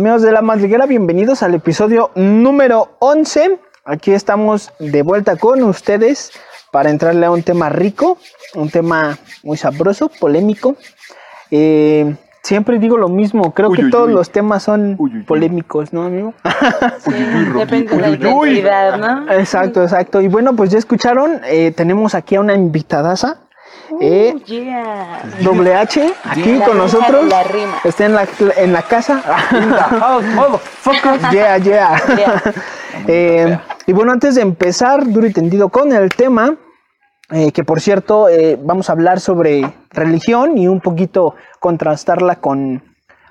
Amigos de la madriguera, bienvenidos al episodio número 11. Aquí estamos de vuelta con ustedes para entrarle a un tema rico, un tema muy sabroso, polémico. Eh, siempre digo lo mismo, creo Uy, que uy, todos uy. los temas son Uy, uy, uy. polémicos, ¿no, amigo? Sí, depende de la identidad, ¿no? exacto, exacto. Y bueno, pues ya escucharon, eh, tenemos aquí a una invitadaza. Eh, Uh, yeah. Doble H, aquí con nosotros. la rima. Está en la, en la casa. Yeah, yeah. Yeah. Eh, y bueno, antes de empezar duro y tendido con el tema, eh, que por cierto vamos a hablar sobre religión y un poquito contrastarla con,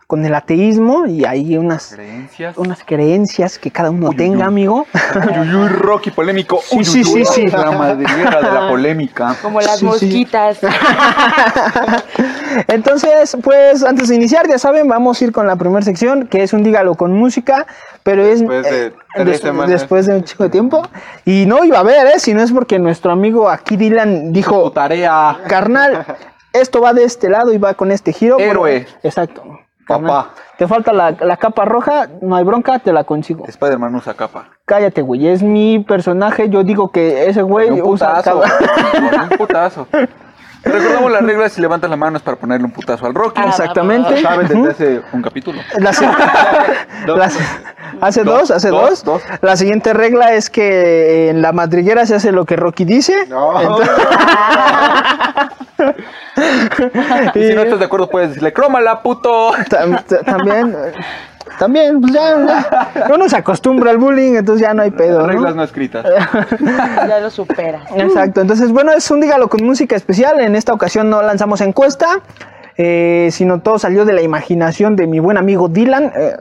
con el ateísmo y hay unas, Creencias. unas creencias que cada uno Uy, tenga, uy. amigo. Uy, uy, Rocky polémico. Sí, Uy, sí, sí, sí. La madriguera de la polémica. Como las Sí, sí. mosquitas. Entonces, pues antes de iniciar, ya saben, vamos a ir con la primera sección, que es un dígalo con música, pero es Después de eh, tres des- semanas. después de un chico de tiempo. Y no iba a haber, ¿eh? Si no es porque nuestro amigo aquí Dylan Tu dijo, tarea. carnal, esto va de este lado y va con este giro. Héroe. Exacto. Papá. Te falta la, la capa roja, no hay bronca, te la consigo. Spider-Man usa capa. Cállate, güey, es mi personaje, yo digo que ese güey un usa putazo. capa. un putazo. Recordamos las reglas si levantas la mano es para ponerle un putazo al Rocky. Ah, Exactamente. Saben desde hace un capítulo. La hace Dos, dos, hace dos, dos, dos. La siguiente regla es que en la madriguera se hace lo que Rocky dice. No. Y si no estás de acuerdo puedes decirle, crómala, puto. También, también, pues ya, ya, uno se acostumbra al bullying, entonces ya no hay pedo. ¿no? Reglas no escritas. Ya lo superas. Exacto, entonces bueno, es un dígalo con música especial. En esta ocasión no lanzamos encuesta, eh, sino todo salió de la imaginación de mi buen amigo Dylan. eh,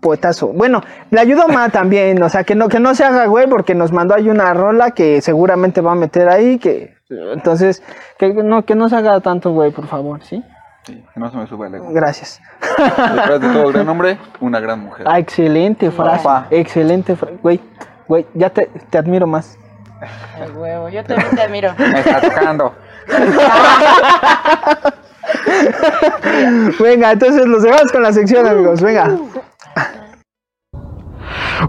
poetazo. Bueno, le ayudó más también, o sea, que no, que no se haga güey, porque nos mandó ahí una rola que seguramente va a meter ahí, que entonces, que no, que no se haga tanto güey, por favor, ¿sí? Sí, que no se me sube el ego. Gracias. Detrás de todo gran hombre, una gran mujer. Ah, excelente frase, excelente frase, güey, güey, ya te, te admiro más. El huevo. Yo también te admiro. Me está tocando. Venga, entonces los dejamos con la sección, amigos, venga.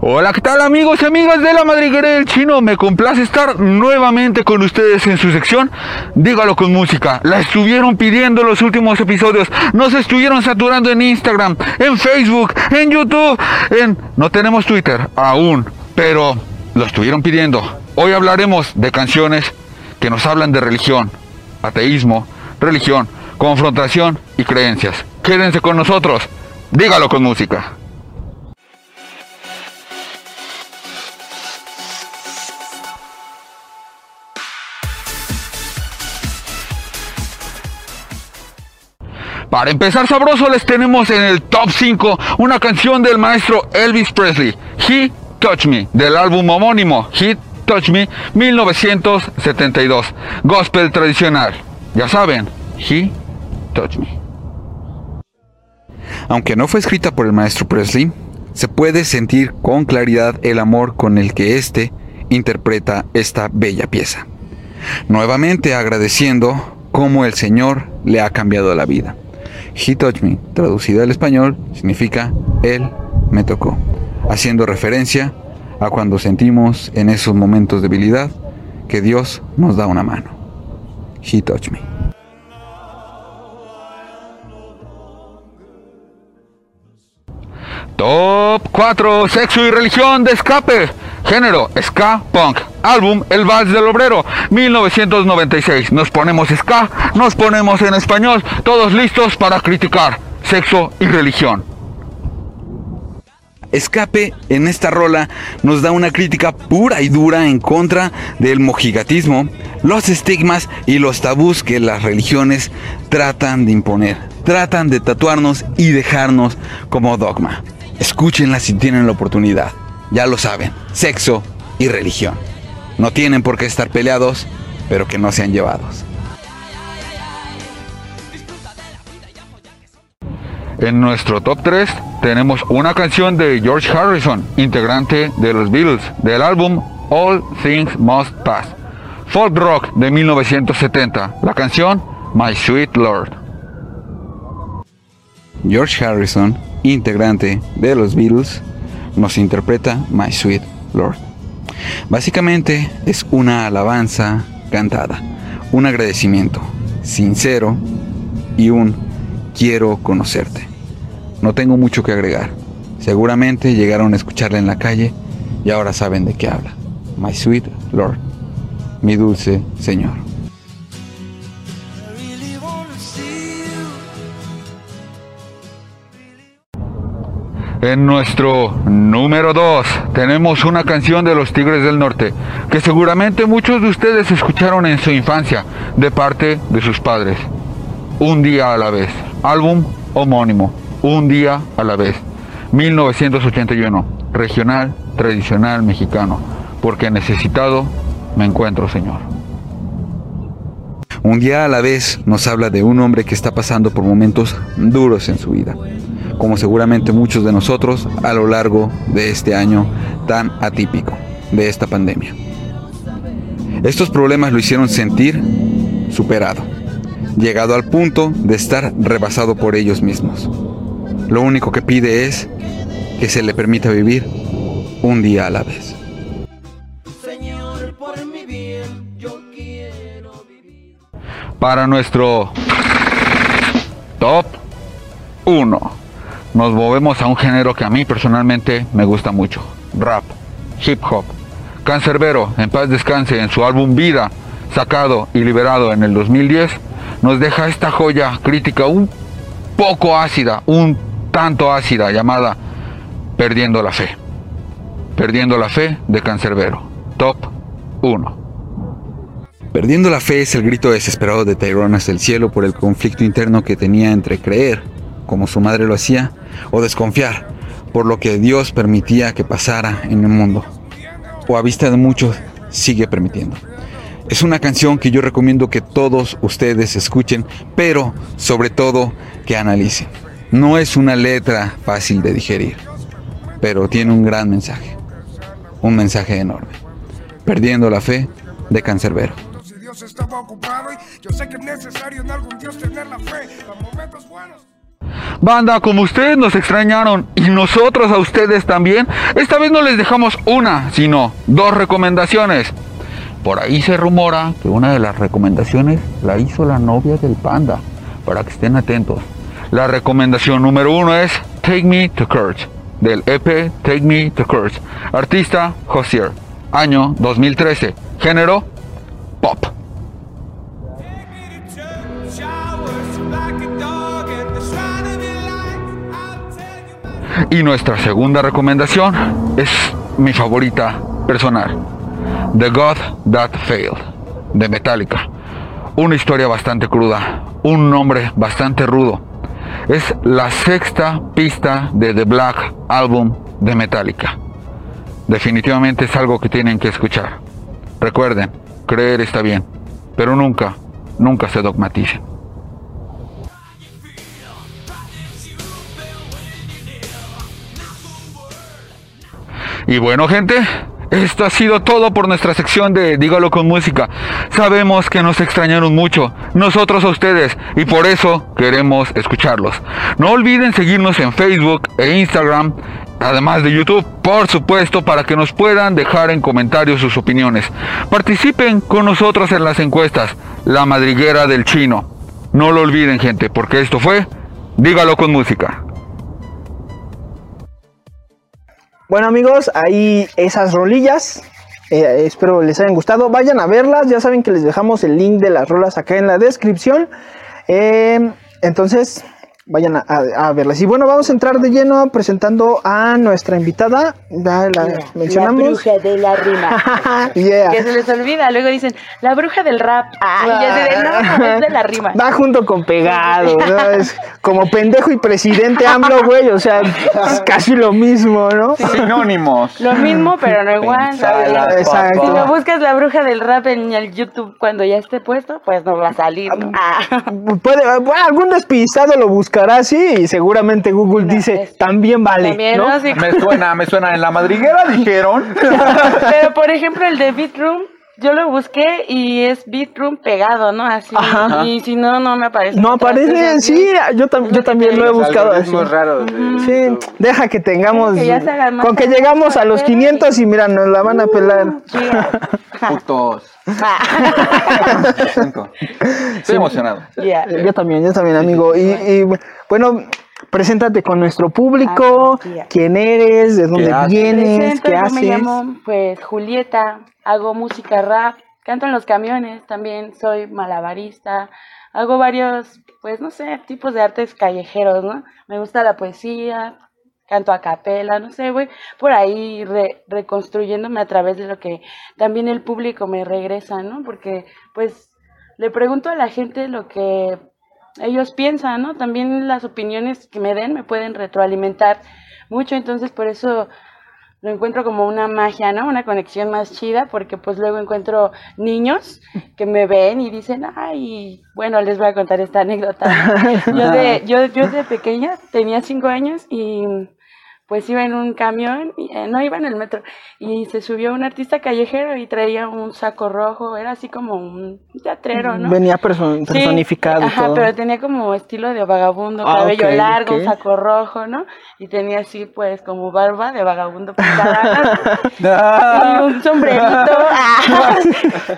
Hola, ¿qué tal amigos y amigas de la madriguera del chino? Me complace estar nuevamente con ustedes en su sección Dígalo con música. La estuvieron pidiendo los últimos episodios. Nos estuvieron saturando en Instagram, en Facebook, en YouTube, en... No tenemos Twitter aún, pero lo estuvieron pidiendo. Hoy hablaremos de canciones que nos hablan de religión, ateísmo, religión, confrontación y creencias. Quédense con nosotros. Dígalo con música. Para empezar sabroso les tenemos en el top 5 una canción del maestro Elvis Presley, He Touch Me, del álbum homónimo He Touch Me 1972, gospel tradicional. Ya saben, He Touch Me. Aunque no fue escrita por el maestro Presley, se puede sentir con claridad el amor con el que éste interpreta esta bella pieza. Nuevamente agradeciendo cómo el Señor le ha cambiado la vida. He Touched Me, traducido al español, significa Él me tocó, haciendo referencia a cuando sentimos en esos momentos de debilidad que Dios nos da una mano. He Touched Me. Top 4. Sexo y religión de escape. Género, ska punk. Álbum, El Vals del Obrero, 1996. Nos ponemos ska, nos ponemos en español, todos listos para criticar sexo y religión. Escape en esta rola nos da una crítica pura y dura en contra del mojigatismo, los estigmas y los tabús que las religiones tratan de imponer. Tratan de tatuarnos y dejarnos como dogma. Escúchenla si tienen la oportunidad. Ya lo saben, sexo y religión. No tienen por qué estar peleados, pero que no sean llevados. En nuestro top 3 tenemos una canción de George Harrison, integrante de los Beatles, del álbum All Things Must Pass. Folk rock de 1970. La canción My Sweet Lord. George Harrison, integrante de los Beatles, nos interpreta My Sweet Lord. Básicamente es una alabanza cantada, un agradecimiento sincero y un quiero conocerte. No tengo mucho que agregar. Seguramente llegaron a escucharla en la calle y ahora saben de qué habla. My sweet Lord, mi dulce Señor. En nuestro número 2 tenemos una canción de los Tigres del Norte que seguramente muchos de ustedes escucharon en su infancia de parte de sus padres. Un día a la vez. Álbum homónimo. Un día a la vez. 1981. Regional, tradicional mexicano. Porque necesitado me encuentro, Señor. Un día a la vez nos habla de un hombre que está pasando por momentos duros en su vida, como seguramente muchos de nosotros a lo largo de este año tan atípico, de esta pandemia. Estos problemas lo hicieron sentir superado, llegado al punto de estar rebasado por ellos mismos. Lo único que pide es que se le permita vivir un día a la vez. Para nuestro top 1, nos movemos a un género que a mí personalmente me gusta mucho, rap, hip hop. Cancerbero, en paz descanse, en su álbum Vida, sacado y liberado en el 2010, nos deja esta joya crítica un poco ácida, un tanto ácida, llamada Perdiendo la Fe. Perdiendo la Fe de Cancerbero. Top 1. Perdiendo la fe es el grito desesperado de Tyrone hacia el cielo por el conflicto interno que tenía entre creer, como su madre lo hacía, o desconfiar por lo que Dios permitía que pasara en el mundo, o a vista de muchos sigue permitiendo. Es una canción que yo recomiendo que todos ustedes escuchen, pero sobre todo que analicen. No es una letra fácil de digerir, pero tiene un gran mensaje, un mensaje enorme. Perdiendo la fe de Cancerbero. Dios estaba ocupado y yo sé que es necesario Dios tener la fe. Los momentos buenos. Banda, como ustedes nos extrañaron y nosotros a ustedes también, esta vez no les dejamos una, sino dos recomendaciones. Por ahí se rumora que una de las recomendaciones la hizo la novia del panda, para que estén atentos. La recomendación número uno es Take Me to Church, del EP Take Me to Church. Artista Hosier, año 2013, género pop. Y nuestra segunda recomendación es mi favorita personal. The God That Failed, de Metallica. Una historia bastante cruda, un nombre bastante rudo. Es la sexta pista de The Black Album de Metallica. Definitivamente es algo que tienen que escuchar. Recuerden, creer está bien, pero nunca, nunca se dogmaticen. Y bueno, gente, esto ha sido todo por nuestra sección de Dígalo con música. Sabemos que nos extrañaron mucho, nosotros a ustedes, y por eso queremos escucharlos. No olviden seguirnos en Facebook e Instagram, además de YouTube, por supuesto, para que nos puedan dejar en comentarios sus opiniones. Participen con nosotros en las encuestas, La Madriguera del Chino. No lo olviden, gente, porque esto fue Dígalo con música. Bueno amigos, ahí esas rolillas. eh, espero les hayan gustado. Vayan a verlas. Ya saben que les dejamos el link de las rolas acá en la descripción. Eh, entonces, vayan a, a- a verlas. Y bueno, vamos a entrar de lleno presentando a nuestra invitada. La mencionamos. bruja de la rima. Yeah. Que se les olvida. Luego dicen, la bruja del rap. Ah, y ya se de, no, es de la rima. Va junto con pegado, ¿no? Es como pendejo y presidente AMLO, güey. O sea, es casi lo mismo, ¿no? Sinónimos. Lo mismo, pero no igual. Exacto. Si lo buscas la bruja del rap en el YouTube cuando ya esté puesto, pues no va a salir. Ah. Puede, bueno, algún despistado lo buscará así y seguramente Google dice es- también vale, También, ¿no? ¿no? Sí. Me suena, me suena. En la madriguera dijeron. Pero por ejemplo el de Beat Room yo lo busqué y es Beatroom pegado, ¿no? Así. Ajá. Y si no, no me aparece. No aparece, sí, yo, tam- yo también lo he buscado así. raros de Sí, YouTube. deja que tengamos. Que ya se hagan más con que llegamos a los pero 500 sí. y mira, nos la van a pelar. Sí. Putos. Ah. Cinco. Estoy emocionado. Yo también, yo también, amigo. Y, y, bueno, preséntate con nuestro público. Ah, ya. ¿Quién eres? ¿De dónde vienes? Presento, ¿Qué yo haces? me llamo pues Julieta, hago música rap, canto en los camiones, también soy malabarista, hago varios, pues no sé, tipos de artes callejeros, ¿no? Me gusta la poesía, canto a capela, no sé, voy por ahí re- reconstruyéndome a través de lo que también el público me regresa, ¿no? Porque pues le pregunto a la gente lo que ellos piensan, ¿no? También las opiniones que me den me pueden retroalimentar mucho, entonces por eso lo encuentro como una magia, ¿no? Una conexión más chida, porque pues luego encuentro niños que me ven y dicen, ay, bueno, les voy a contar esta anécdota. Yo de, yo, yo de pequeña tenía cinco años y pues iba en un camión, y, eh, no iba en el metro, y se subió un artista callejero y traía un saco rojo, era así como un teatrero, ¿no? Venía perso- Sí, personificado ajá, todo. pero tenía como estilo de vagabundo, Ah, cabello largo, saco rojo, ¿no? Y tenía así, pues, como barba de vagabundo pintada, y Ah, un sombrerito. Ah.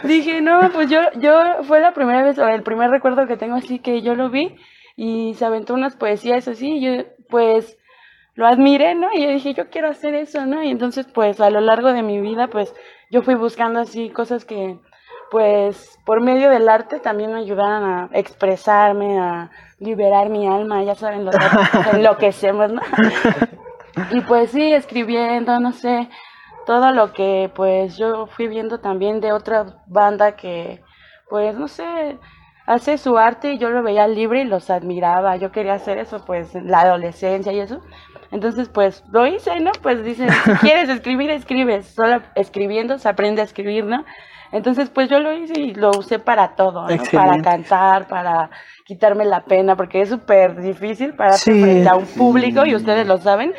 Dije, no, pues yo, yo, fue la primera vez, o el primer recuerdo que tengo así que yo lo vi y se aventó unas poesías así, y yo, pues, lo admiré, ¿no? Y yo dije, yo quiero hacer eso, ¿no? Y entonces, pues, a lo largo de mi vida, pues, yo fui buscando así cosas que, pues, por medio del arte también me ayudaran a expresarme, a liberar mi alma, ya saben, los enloquecemos, ¿no? Y pues sí, escribiendo, no sé, todo lo que pues yo fui viendo también de otra banda que, pues, no sé, hace su arte y yo lo veía libre y los admiraba. Yo quería hacer eso, pues, en la adolescencia y eso. Entonces, pues, lo hice, ¿no? Pues dicen, si quieres escribir, escribes. Solo escribiendo se aprende a escribir, ¿no? Entonces, pues yo lo hice y lo usé para todo, ¿no? Para cantar, para quitarme la pena, porque es súper difícil pararte Sí. frente a un público, y ustedes lo saben,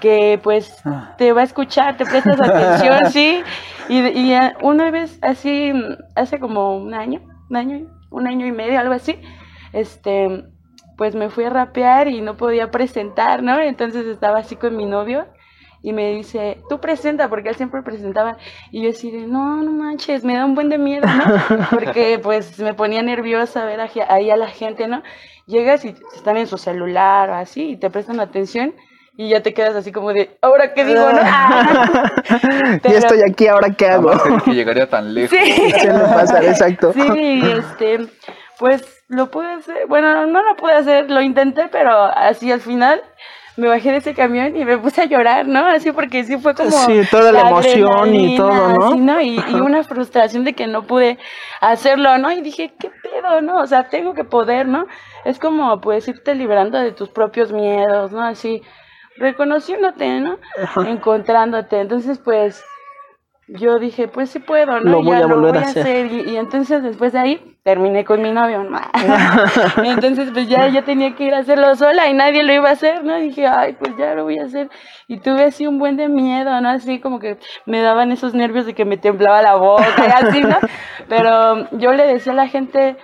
que pues te va a escuchar, te prestas atención, sí. Y, y eh, una vez así, hace como un año, un año, un año y medio, algo así, este, pues me fui a rapear y no podía presentar, ¿no? Entonces estaba así con mi novio y me dice, tú presenta, porque él siempre presentaba. Y yo así de, no, no manches, me da un buen de miedo, ¿no? Porque pues me ponía nerviosa ver ahí a la gente, ¿no? Llegas y están en su celular o así y te prestan atención y ya te quedas así como de, ¿ahora qué digo, no? Ah. Estoy aquí, ¿ahora qué hago? creí que llegaría tan lejos. Sí. Suele pasar, exacto. Sí, este, pues lo pude hacer, bueno, no lo pude hacer, lo intenté, pero así al final me bajé de ese camión y me puse a llorar, ¿no? Así porque sí fue como... Sí, toda la emoción y todo, ¿no? así, ¿no? Y, y una frustración de que no pude hacerlo, ¿no? Y dije, ¿qué pedo, no? O sea, tengo que poder, ¿no? Es como, pues, irte liberando de tus propios miedos, ¿no? Así, reconociéndote, ¿no? Encontrándote. Entonces, pues, yo dije, pues sí puedo, ¿no? Lo voy Ya a volver a hacer. Y, y entonces después de ahí terminé con mi novio, ¿no? entonces pues ya yo tenía que ir a hacerlo sola y nadie lo iba a hacer, ¿no? Y dije, ay, pues ya lo voy a hacer. Y tuve así un buen de miedo, ¿no? Así como que me daban esos nervios de que me temblaba la boca y así, ¿no? Pero yo le decía a la gente,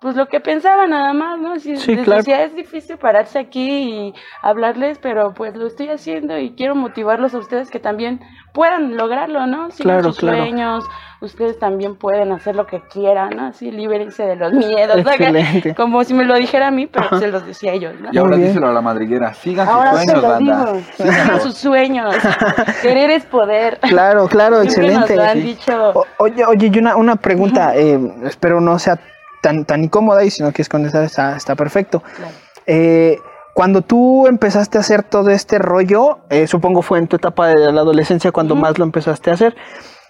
pues lo que pensaba nada más, ¿no? Si, Sí, claro. decía, es difícil pararse aquí y hablarles, pero pues lo estoy haciendo y quiero motivarlos a ustedes que también puedan lograrlo, ¿no? Sigan Claro, sus claro. sueños, ustedes también pueden hacer lo que quieran, ¿no? Así, libérense de los miedos, ¿no? Excelente. Como si me lo dijera a mí, pero se los decía a ellos, ¿no? Y ahora díselo a la madriguera. Sigan Ahora sus sueños, banda. sigan sus sueños, querer es poder. Claro, claro, Siempre nos excelente. lo han Sí. dicho. O- Oye, oye, y una, una pregunta, eh, espero no sea tan, tan incómoda y si no quieres contestar está, está perfecto. Claro. Eh, cuando tú empezaste a hacer todo este rollo, eh, supongo fue en tu etapa de la adolescencia cuando más lo empezaste a hacer.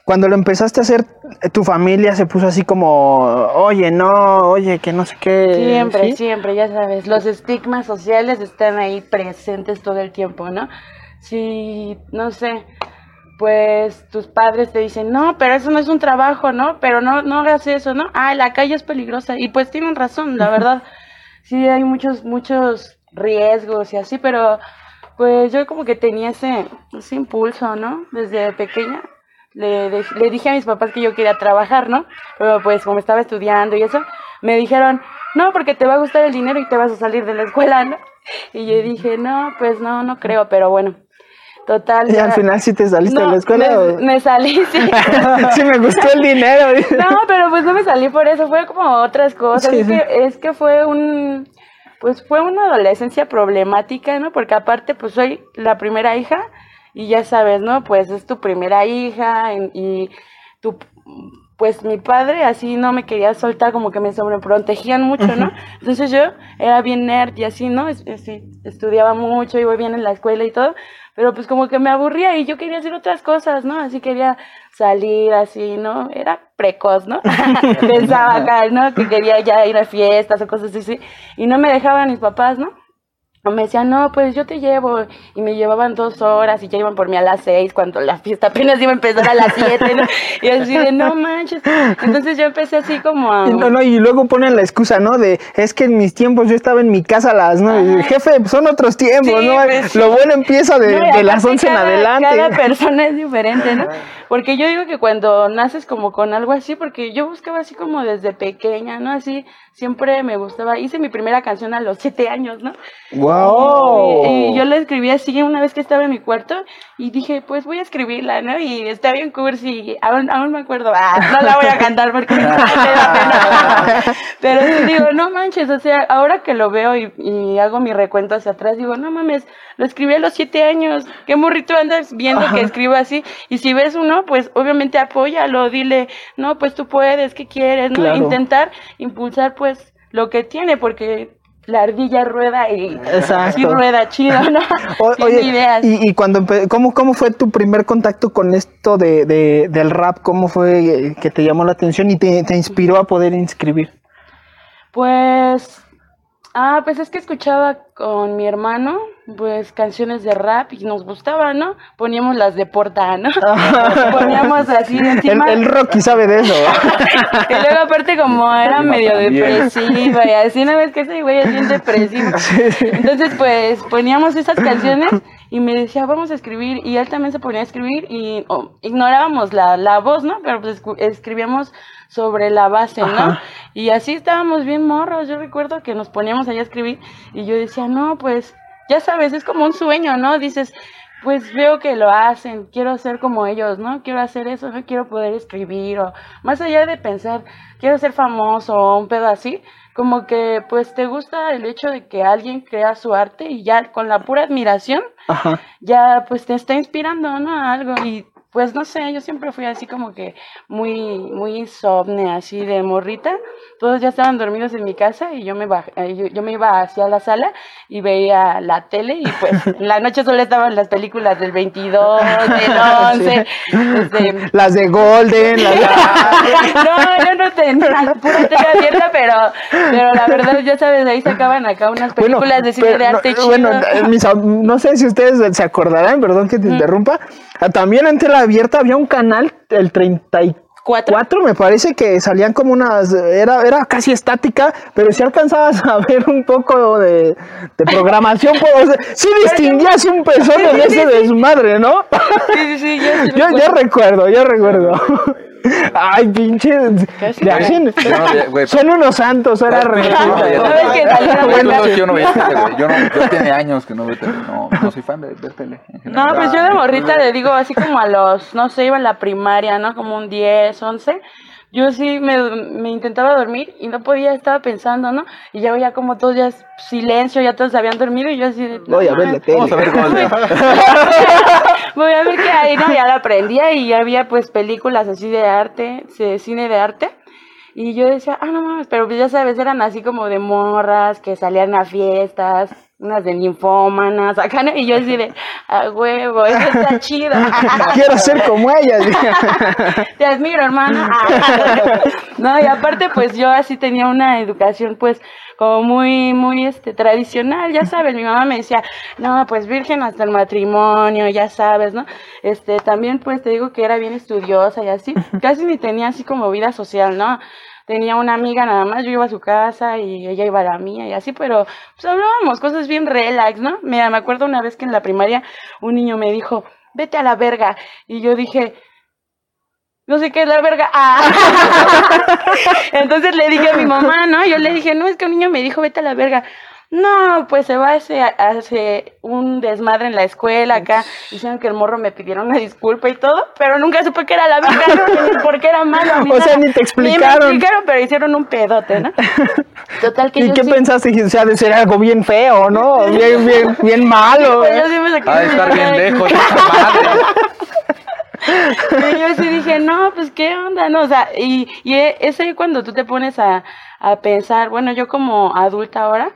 Cuando lo empezaste a hacer, eh, tu familia se puso así como, oye, no, oye, que no sé qué. Siempre, ¿sí? siempre, ya sabes, los estigmas sociales están ahí presentes todo el tiempo, ¿no? Si, no sé, pues tus padres te dicen, no, pero eso no es un trabajo, ¿no? Pero no, no hagas eso, ¿no? Ah, la calle es peligrosa. Y pues tienen razón, la verdad. Sí, hay muchos, muchos riesgos y así, pero pues yo como que tenía ese, ese impulso, ¿no? Desde pequeña. le, de- le dije a mis papás que yo quería trabajar, ¿no? Pero pues como estaba estudiando y eso, me dijeron, no, porque te va a gustar el dinero y te vas a salir de la escuela, ¿no? Y yo dije, no, pues no, no creo, pero bueno. Total. Y al final sí te saliste de No, la escuela. Me, o- me salí, sí. sí, me gustó el dinero. No, pero pues no me salí por eso, fue como otras cosas. Sí, es, sí. Que, es que fue un, pues fue una adolescencia problemática, ¿no? Porque aparte, pues soy la primera hija y ya sabes, ¿no? Pues es tu primera hija y, y tu, pues mi padre así no me quería soltar, como que me sobreprotegían mucho, ¿no? Entonces yo era bien nerd y así, ¿no? Es- es- sí, estudiaba mucho, iba bien en la escuela y todo, pero pues como que me aburría y yo quería hacer otras cosas, ¿no? Así quería salir así, ¿no? Era precoz, ¿no? Pensaba acá, ¿no? Que quería ya ir a fiestas o cosas así, y no me dejaban mis papás, ¿no? Me decían, no, pues yo te llevo. Y me llevaban dos horas y ya iban por mí a las seis cuando la fiesta apenas iba a empezar a las siete, ¿no? Y así de, no manches. Entonces yo empecé así como a... No, no, y luego ponen la excusa, ¿no? De, es que en mis tiempos yo estaba en mi casa a las nueve. Jefe, pues son otros tiempos, Sí, ¿no? pues. Lo bueno empieza de, No, de las 11 en adelante. Cada persona es diferente, ¿no? Porque yo digo que cuando naces como con algo así, porque yo buscaba así como desde pequeña, ¿no? Así, siempre me gustaba. Hice mi primera canción a los siete años, ¿no? ¡Wow! Y, y yo la escribí así una vez que estaba en mi cuarto y dije, pues voy a escribirla, ¿no? Y está bien cursi, aún, aún me acuerdo, ah, no la voy a cantar porque me da pena. Pero sí digo, no manches, o sea, ahora que lo veo y, y hago mi recuento hacia atrás, digo, no mames, lo escribí a los siete años, qué morrito andas viendo que escribo así. Y si ves uno, pues obviamente apóyalo, dile, no, pues tú puedes, ¿qué quieres? ¿no? Intentar impulsar pues lo que tiene, porque la ardilla rueda y rueda chido, ¿no? O- oye, ideas. y, y cuando ¿cómo, ¿cómo fue tu primer contacto con esto de, de- del rap? ¿Cómo fue eh, que te llamó la atención y te, te inspiró a poder inscribir? Pues, ah, pues es que escuchaba con mi hermano, pues canciones de rap y nos gustaba, ¿no? Poníamos las de Porta, ¿no? Poníamos así El, encima. el Rocky sabe de eso. Y luego aparte como era medio también. depresiva y así, ¿no ves que ese güey es bien depresivo? Entonces pues poníamos esas canciones y me decía, vamos a escribir, y él también se ponía a escribir y oh, ignorábamos la, la voz, ¿no? Pero pues escribíamos sobre la base, ¿no? Ajá. Y así estábamos bien morros, yo recuerdo que nos poníamos ahí a escribir y yo decía, no, pues ya sabes, es como un sueño, ¿no? Dices, pues veo que lo hacen, quiero ser como ellos, ¿no? Quiero hacer eso, no quiero poder escribir o más allá de pensar, quiero ser famoso o un pedo así, como que pues te gusta el hecho de que alguien crea su arte y ya con la pura admiración Ajá. ya pues te está inspirando, ¿no? A algo y pues no sé, yo siempre fui así como que muy muy insomne, así de morrita. Todos ya estaban dormidos en mi casa y yo me baj- eh, yo, yo me iba hacia la sala y veía la tele y pues en la noche solo estaban las películas del 22, del 11, este, Las de Golden, las de... no, yo no tenía pura tele abierta, pero, pero la verdad, ya sabes, ahí sacaban acá unas películas de cine pero de arte no, chido. Bueno, eh, mis no sé si ustedes se acordarán, perdón que te interrumpa. ah, También en tela abierta había un canal, el 34, ¿Cuatro? me parece que salían como unas. Era, era casi estática, pero si alcanzabas a ver un poco de, de programación. pues, o sea, sí distinguías un pezón en ese desmadre, ¿no? Sí, sí, sí, yo sí Yo, yo recuerdo, yo recuerdo. Ay, pinche. Le hacen- son unos santos, era Yo no veía re. yo no veía tele, güey. Yo, no, yo tiene años que no veo tele. No, no soy fan de ver tele. general. No, pues yo de morrita le digo así como a los, no sé, iba en la primaria, ¿no? Como un 10, 11. Yo sí me, me intentaba dormir y no podía, estaba pensando, ¿no? Y ya veía como todos ya silencio, ya todos habían dormido y yo así de... Voy a ver la tele. Vamos a ver cómo le Voy a ver qué hay, ¿no? Ya la aprendía y ya había pues películas así de arte, de cine de arte. Y yo decía, ah, no mames, pero pues ya sabes, eran así como de morras que salían a fiestas, unas de ninfómanas, acá, ¿no? Y yo así de, a huevo, eso está chido. Quiero ser como ella. Te admiro, hermana. No, y aparte, pues yo así tenía una educación, pues, como muy, muy, este, tradicional, ya sabes, mi mamá me decía, no, pues virgen hasta el matrimonio, ya sabes, ¿no? Este, también, pues, te digo que era bien estudiosa y así, casi ni tenía así como vida social, ¿no? Tenía una amiga nada más, yo iba a su casa y ella iba a la mía y así, pero pues hablábamos cosas bien relax, ¿no? Mira, me acuerdo una vez que en la primaria un niño me dijo, vete a la verga, y yo dije, no sé qué es la verga. Ah. Entonces le dije a mi mamá, ¿no? Yo le dije, no, es que un niño me dijo, vete a la verga. No, pues se va a hacer, hace un desmadre en la escuela acá. Dicieron que el morro me pidieron una disculpa y todo, pero nunca supe que era la verga, no, ni por qué era malo. O sea, ni te explicaron. Ni me explicaron, pero hicieron un pedote, ¿no? Total que ¿Y yo qué sí- pensaste? O sea, de ser algo bien feo, ¿no? Bien, bien, bien malo. Pues yo sí me saqué mi estar bien lejos. Y yo sí dije, no, pues qué onda, ¿no? O sea, y, y e- es ahí cuando tú te pones a, a pensar, bueno, yo como adulta ahora,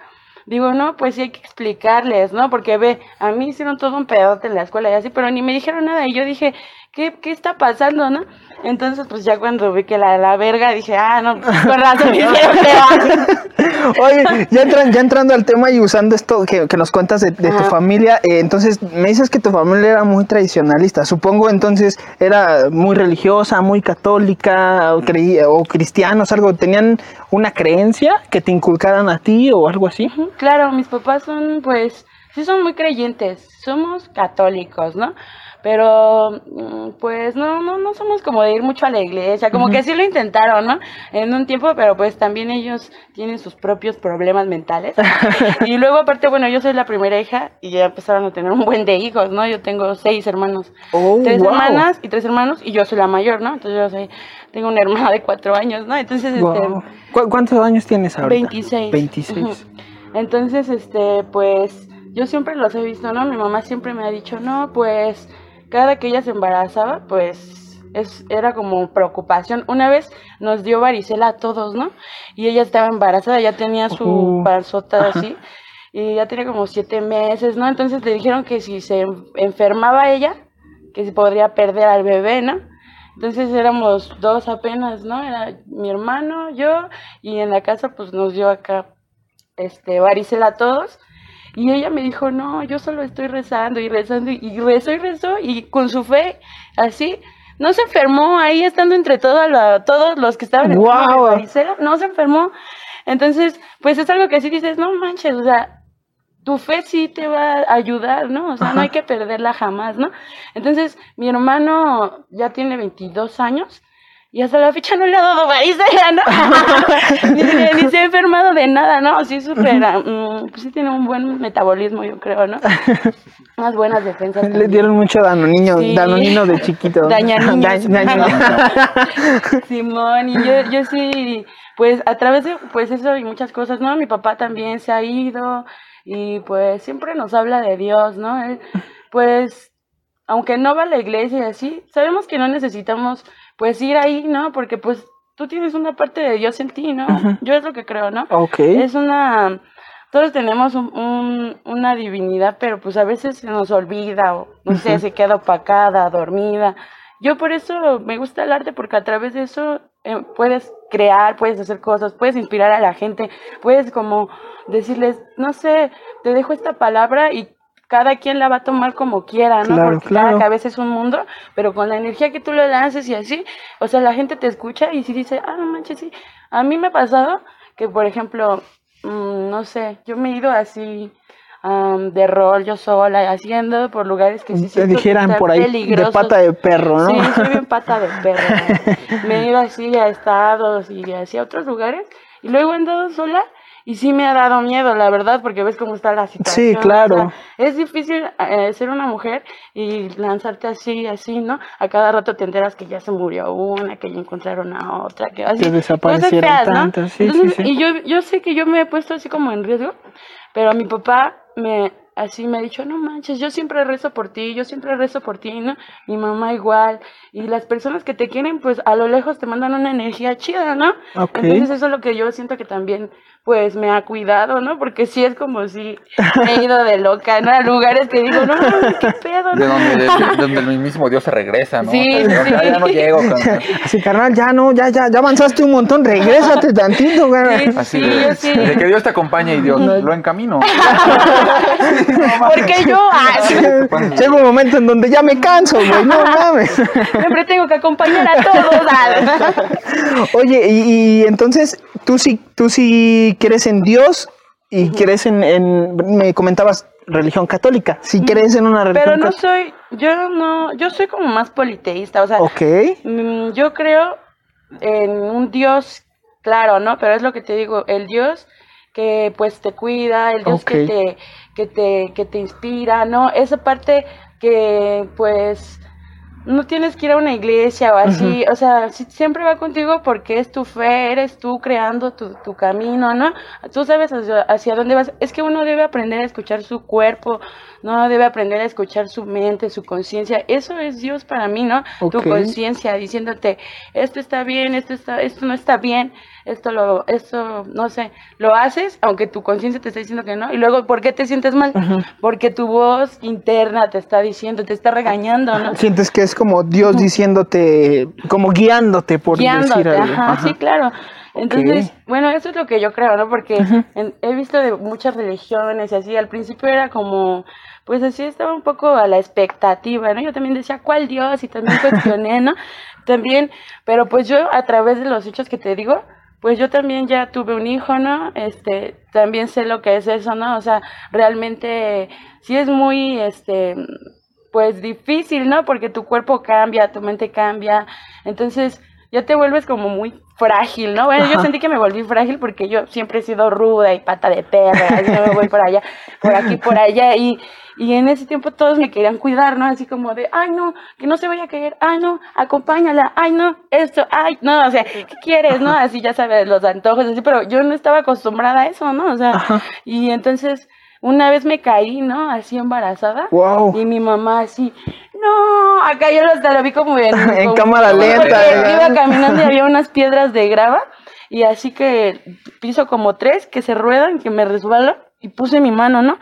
digo, no, pues sí hay que explicarles, ¿no? Porque ve, a mí hicieron todo un pedote en la escuela y así, pero ni me dijeron nada. Y yo dije, ¿qué, qué está pasando, no? Entonces, pues ya cuando vi que la, la verga, dije, ah, no, con razón peor. Oye, ya, entran- ya entrando al tema y usando esto que, que nos cuentas de, de tu familia, eh, entonces me dices que tu familia era muy tradicionalista. Supongo entonces era muy religiosa, muy católica o, creí- o cristianos, algo. ¿Tenían una creencia que te inculcaran a ti o algo así? Claro, mis papás son, pues, sí son muy creyentes, somos católicos, ¿no? Pero, mm, pues, no, no, no somos como de ir mucho a la iglesia, como que sí lo intentaron, ¿no? En un tiempo, pero pues también ellos tienen sus propios problemas mentales. y luego, aparte, bueno, yo soy la primera hija y ya empezaron a tener un buen de hijos, ¿no? Yo tengo seis hermanos, Oh, tres wow. hermanas y tres hermanos y yo soy la mayor, ¿no? Entonces yo soy, tengo una hermana de cuatro años, ¿no? Entonces, este... Guau. ¿Cu- ¿Cuántos años tienes ahorita? 26. 26. Ujú. Entonces, este, pues, yo siempre los he visto, ¿no? Mi mamá siempre me ha dicho, no, pues, cada que ella se embarazaba, pues, es, era como preocupación. Una vez nos dio varicela a todos, ¿no? Y ella estaba embarazada, ya tenía su Uh, panzota así, y ya tenía como siete meses, ¿no? Entonces le dijeron que si se en- enfermaba ella, que se podría perder al bebé, ¿no? Entonces éramos dos apenas, ¿no? Era mi hermano, yo, y en la casa pues nos dio acá, este, varicela a todos. Y ella me dijo, no, yo solo estoy rezando y rezando y, rezó y rezó y con su fe, así, no se enfermó ahí estando entre toda la- todos los que estaban de Guau. varicela, no se enfermó. Entonces, pues es algo que así dices, no manches, o sea, tu fe sí te va a ayudar, ¿no? O sea, no hay que perderla jamás, ¿no? Entonces, mi hermano ya tiene 22 años y hasta la fecha no le ha dado varicela, ¿no? ni, ni- ni se ha enfermado de nada, ¿no? Sí, súper, mm, pues sí tiene un buen metabolismo, yo creo, ¿no? Unas buenas defensas. Le también. dieron mucho danonino, Sí. danonino de chiquito. Dañaniños. Da-. Simón, y yo, yo sí, pues a través de pues eso y muchas cosas, ¿no? Mi papá también se ha ido y pues siempre nos habla de Dios, ¿no? Él, pues, aunque no va a la iglesia y así, sabemos que no necesitamos pues ir ahí, ¿no? Porque pues tú tienes una parte de Dios en ti, ¿no? Yo es lo que creo, ¿no? ok. Es una... Todos tenemos un, un- una divinidad, pero pues a veces se nos olvida o no sé, se queda opacada, dormida. Yo por eso me gusta el arte porque a través de eso eh, puedes crear, puedes hacer cosas, puedes inspirar a la gente, puedes como decirles, no sé, te dejo esta palabra y cada quien la va a tomar como quiera, ¿no? Claro, porque claro. cada cabeza es un mundo, pero con la energía que tú le lances y así, o sea, la gente te escucha y si dice, ah, no manches, sí. A mí me ha pasado que, por ejemplo, mm, no sé, yo me he ido así am, de rol yo sola, haciendo por lugares que sí que dijeran por ahí de pata de perro, ¿no? Sí, soy bien pata de perro. me he ido así a estados y así a otros lugares y luego he andado sola y sí me ha dado miedo, la verdad, porque ves cómo está la situación. o claro. sea, es difícil eh, ser una mujer y lanzarte así, así, ¿no? A cada rato te enteras que ya se murió una, que ya encontraron a otra, que así. Que desaparecieron feas, tantas, sí, sí, Entonces, sí. Y yo, yo sé que yo me he puesto así como en riesgo, pero mi papá me así me ha dicho, no manches, yo siempre rezo por ti, yo siempre rezo por ti, ¿no? Mi mamá igual. Y las personas que te quieren, pues a lo lejos te mandan una energía chida, ¿no? Ok. Entonces eso es lo que yo siento que también pues me ha cuidado, ¿no? Porque sí es como si me he ido de loca, ¿no? A lugares que digo, no, mames, qué pedo, De ¿no? donde, de- donde el mismo Dios se regresa, ¿no? Sí, Ya, sí. ya no llego. con- Así, carnal, ya no, ya, ya, ya avanzaste un montón, regrésate tantito, güey. Sí, Así sí, de, sí. de que Dios te acompaña y Dios lo encamino. Porque yo ah, sí, Llega un momento en donde ya me canso, güey, no mames. siempre tengo que acompañar a todos. ah. Oye, y, y entonces, tú sí, tú sí crees en Dios y crees en, en- me comentabas religión católica. Si crees en una religión Pero no soy, yo no, yo soy como más politeísta, o sea, Ok. mm, yo creo en un Dios, claro, ¿no? Pero es lo que te digo, el Dios que pues te cuida, el Dios que Ok. te, que te, que te inspira, ¿no? Esa parte que pues no tienes que ir a una iglesia o así, o sea, siempre va contigo porque es tu fe, eres tú creando tu, tu camino, ¿no? Tú sabes hacia, hacia dónde vas. Es que uno debe aprender a escuchar su cuerpo, no debe aprender a escuchar su mente, su conciencia. Eso es Dios para mí, ¿no? Tu conciencia diciéndote, esto está bien, esto está, esto no está bien, esto lo, esto, no sé, lo haces, aunque tu conciencia te está diciendo que no, y luego, ¿por qué te sientes mal? Porque tu voz interna te está diciendo, te está regañando, ¿no? Sientes que es como Dios diciéndote, como guiándote por guiándote, decir algo. ajá, Ajá. sí, claro. Entonces, bueno, eso es lo que yo creo, ¿no? Porque en- he visto de muchas religiones y así, al principio era como, pues así estaba un poco a la expectativa, ¿no? Yo también decía, ¿cuál Dios? Y también cuestioné, ¿no? También, pero pues yo a través de los hechos que te digo, pues yo también ya tuve un hijo, ¿no? Este, también sé lo que es eso, ¿no? O sea, realmente sí es muy, este, pues difícil, ¿no? Porque tu cuerpo cambia, tu mente cambia, entonces ya te vuelves como muy frágil, ¿no? Bueno, yo sentí que me volví frágil porque yo siempre he sido ruda y pata de perra, así no me voy por allá, por aquí, por allá, y, y en ese tiempo todos me querían cuidar, ¿no? Así como de, ay, no, que no se vaya a caer, ay, no, acompáñala, ay, no, esto, ay, no, o sea, ¿qué quieres, no? Así ya sabes, los antojos, así, pero yo no estaba acostumbrada a eso, ¿no? O sea, Ajá. y entonces una vez me caí, ¿no? Así embarazada. Wow. Y mi mamá así, no, acá yo hasta lo vi como en, En como- cámara lenta. Iba caminando y había unas piedras de grava y así que piso como tres que se ruedan, que me resbalo y puse mi mano, ¿no?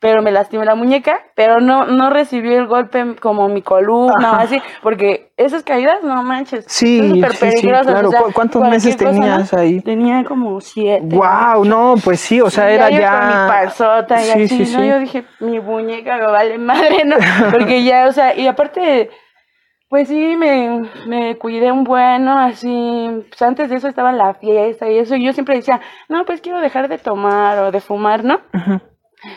Pero me lastimé la muñeca, pero no, no recibí el golpe como mi columna o Ajá. así, porque esas caídas, no manches, Sí, son súper sí, sí, peligrosas. claro. o sea, ¿Cu- cuántos meses tenías ahí? Tenía como siete. Wow, no, pues sí, o sea, era yo ya. con mi panzota y Sí, así, sí, ¿no? sí. Yo dije, mi muñeca me vale madre, ¿no? Porque ya, o sea, y aparte, pues sí, me, me cuidé un bueno, así, pues antes de eso estaba en la fiesta y eso, y yo siempre decía, no, pues quiero dejar de tomar o de fumar, ¿no? Ujú.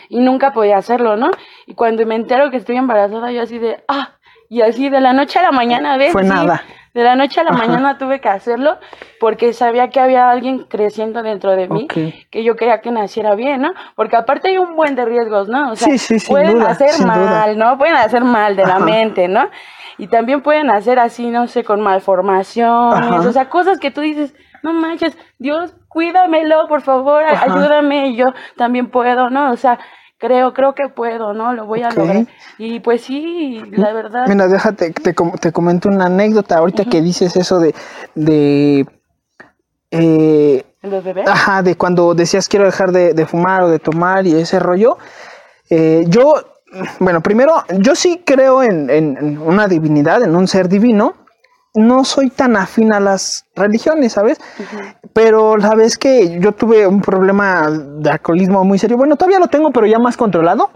Y nunca podía hacerlo, ¿no? Y cuando me entero que estoy embarazada, yo así de, ah, y así de la noche a la mañana, ¿ves? Fue Sí, nada. De la noche a la Ajá. mañana tuve que hacerlo porque sabía que había alguien creciendo dentro de mí Ok. que yo quería que naciera bien, ¿no? Porque aparte hay un buen de riesgos, ¿no? O sea, Sí, sí, sin pueden duda, hacer sin mal, duda. ¿no? Pueden hacer mal de la Ajá. mente, ¿no? Y también pueden hacer así, no sé, con malformaciones, Ajá. o sea, cosas que tú dices, no manches, Dios, cuídamelo, por favor, Ajá. ayúdame, yo también puedo, ¿no? O sea, creo, creo que puedo, ¿no? Lo voy a lograr. Y pues sí, la verdad. Mira, déjate, te, te comento una anécdota ahorita que dices eso de. de eh, ¿Los bebés? Ajá, de cuando decías quiero dejar de, de fumar o de tomar y ese rollo. Eh, yo, bueno, primero, yo sí creo en, en- en una divinidad, en un ser divino. No soy tan afín a las religiones, ¿sabes? Pero la vez que yo tuve un problema de alcoholismo muy serio, bueno, todavía lo tengo, pero ya más controlado.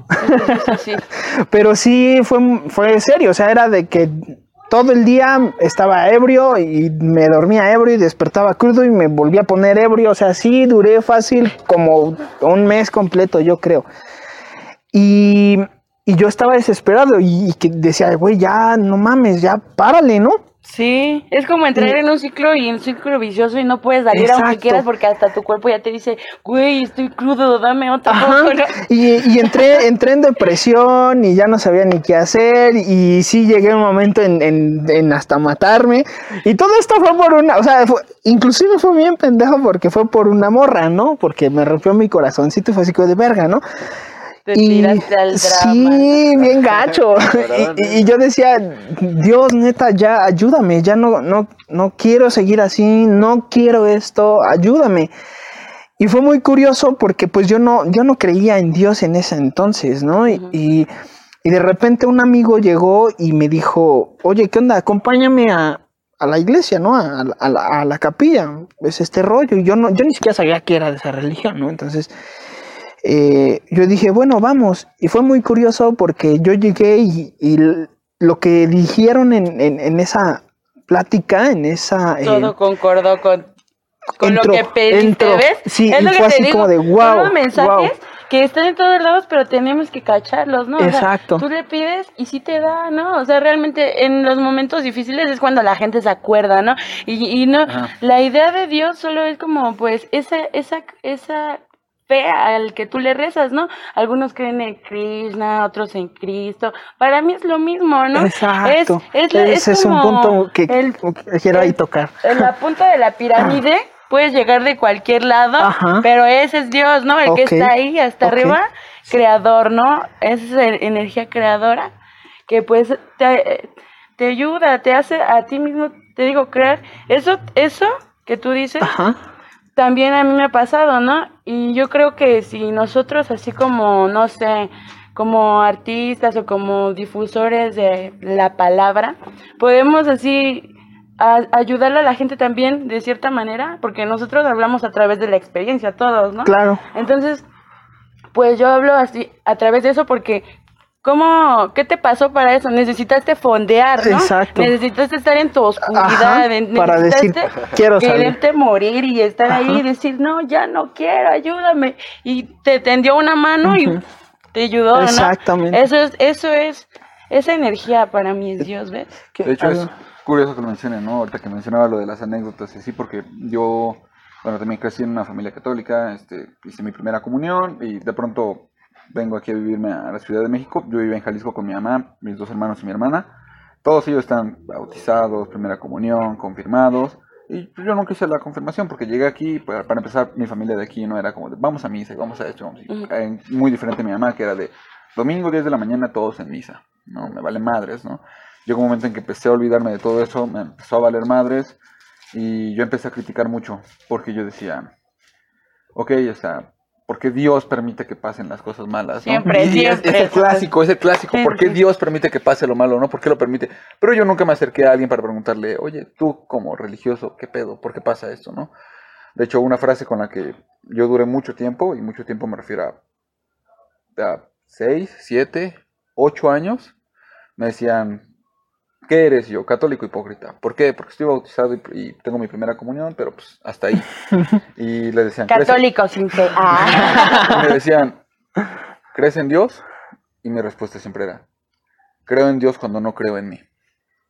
Sí, sí. Pero sí fue, fue serio, o sea, era de que todo el día estaba ebrio y me dormía ebrio y despertaba crudo y me volvía a poner ebrio, o sea, sí duré fácil como un mes completo, yo creo. Y, y yo estaba desesperado y, y que decía, güey, ya no mames, ya párale, ¿no? Sí, es como entrar en un ciclo y en un ciclo vicioso y no puedes salir aunque Exacto. quieras porque hasta tu cuerpo ya te dice, güey, estoy crudo, dame ¿no? Y, y entré, entré en depresión y ya no sabía ni qué hacer y sí llegué a un momento en, en- en hasta matarme y todo esto fue por una, o sea, fue- inclusive fue bien pendejo porque fue por una morra, ¿no? Porque me rompió mi corazoncito y fue así como de verga, ¿no? Te tiraste al drama. Sí, bien gacho. y, y- y yo decía, Dios, neta, ya ayúdame, ya no, no, no quiero seguir así, no quiero esto, ayúdame. Y fue muy curioso porque pues yo no, yo no creía en Dios en ese entonces, ¿no? Y- y, y de repente un amigo llegó y me dijo, oye, ¿qué onda? Acompáñame a, a la iglesia, ¿no? A, la- a la, a la capilla. Es este rollo. Y yo no, yo ni siquiera sabía que era de esa religión, ¿no? Entonces, eh, yo dije, bueno, vamos. Y fue muy curioso porque yo llegué y, lo que dijeron en, en- en esa plática, en esa... eh, Todo concordó con, con entró, lo que pediste, entró. ¿ves? Sí, es y lo que fue te así digo, como de, son "Guau, los mensajes guau". que están en todos lados, pero tenemos que cacharlos, ¿no? O sea, Exacto. tú le pides y sí te da, ¿no? O sea, realmente en los momentos difíciles es cuando la gente se acuerda, ¿no? Y, y no, la idea de Dios solo es como, pues, esa, esa, esa fe al que tú le rezas, ¿no? Algunos creen en Krishna, otros en Cristo. Para mí es lo mismo, ¿no? Exacto. Es, es, Ese es, un como punto que el- quiero ahí tocar. en la punta de la pirámide puedes llegar de cualquier lado, Ajá. pero ese es Dios, ¿no? El Ok, que está ahí hasta ok. arriba, creador, ¿no? Esa es la energía creadora que pues te, te ayuda, te hace a ti mismo, te digo, crear. Eso, eso que tú dices, Ajá. También a mí me ha pasado, ¿no? Y yo creo que si nosotros así como, no sé, como artistas o como difusores de la palabra, podemos así a- ayudarle a la gente también de cierta manera, porque nosotros hablamos a través de la experiencia todos, ¿no? Claro. Entonces, pues yo hablo así a través de eso porque ¿cómo qué te pasó para eso? Necesitaste fondear, ¿no? Exacto. Necesitaste estar en tu oscuridad, Ajá, para decir, "Quiero salir". quererte morir y estar ahí y decir, "No, ya no quiero, ayúdame." Y te tendió una mano y te ayudó, ¿no? Exactamente. Eso es eso es esa energía para mí es Dios, ¿ves? De hecho, es curioso que lo mencionen, ¿no? Ahorita que mencionaba lo de las anécdotas y así, porque yo, bueno, también crecí en una familia católica, este, hice mi primera comunión y de pronto vengo aquí a vivirme a la Ciudad de México. Yo vivía en Jalisco con mi mamá, mis dos hermanos y mi hermana. Todos ellos están bautizados, primera comunión, confirmados. Y yo nunca hice la confirmación porque llegué aquí, para empezar, mi familia de aquí no era como de vamos a misa y vamos a esto. vamos a-". Ujú. Eh, Muy diferente a mi mamá, que era de domingo 10 de la mañana todos en misa. No, me vale madres, ¿no? Llegó un momento en que empecé a olvidarme de todo eso, me empezó a valer madres y yo empecé a criticar mucho porque yo decía, ok, o sea, ¿por qué Dios permite que pasen las cosas malas? no? Siempre, Y es- siempre. Es, el clásico, es el clásico. ¿Por qué. Dios permite que pase lo malo, no? ¿Por qué lo permite? Pero yo nunca me acerqué a alguien para preguntarle, oye, tú como religioso, ¿qué pedo? ¿Por qué pasa esto, no? De hecho, una frase con la que yo duré mucho tiempo, y mucho tiempo me refiero a, a seis, siete, ocho años, me decían, ¿qué eres yo? Católico hipócrita. ¿Por qué? Porque estoy bautizado y, y tengo mi primera comunión, pero pues hasta ahí. Y le decían. Católico sin fe. Ah. Y me decían, ¿crees en Dios? Y mi respuesta siempre era, creo en Dios cuando no creo en mí.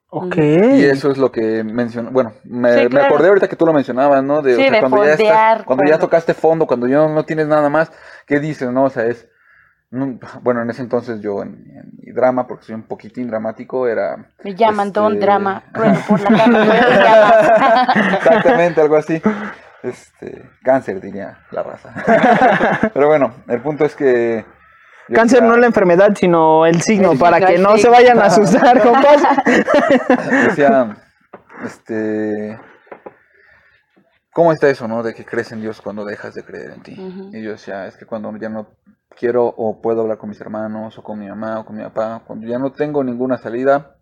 Ok. Y eso es lo que mencionó, bueno, me, Sí, me claro. acordé ahorita que tú lo mencionabas, ¿no? De, o Sí, sea, de cuando, ya estás- cuando ya tocaste fondo, cuando ya no tienes nada más, ¿qué dices, no? O sea, es, no- bueno, en ese entonces yo en, en mi drama, porque soy un poquitín dramático, era... Me llaman Don este, Drama. Ruedo por la cama. Exactamente, algo así. Este, cáncer, diría la raza. Pero bueno, el punto es que... Cáncer decía- no es la enfermedad, sino el signo, El para que no se vayan a asustar, compas. decía, este, ¿cómo está eso, no? De que crees en Dios cuando dejas de creer en ti. Y yo decía, es que cuando ya no quiero o puedo hablar con mis hermanos o con mi mamá o con mi papá, cuando ya no tengo ninguna salida,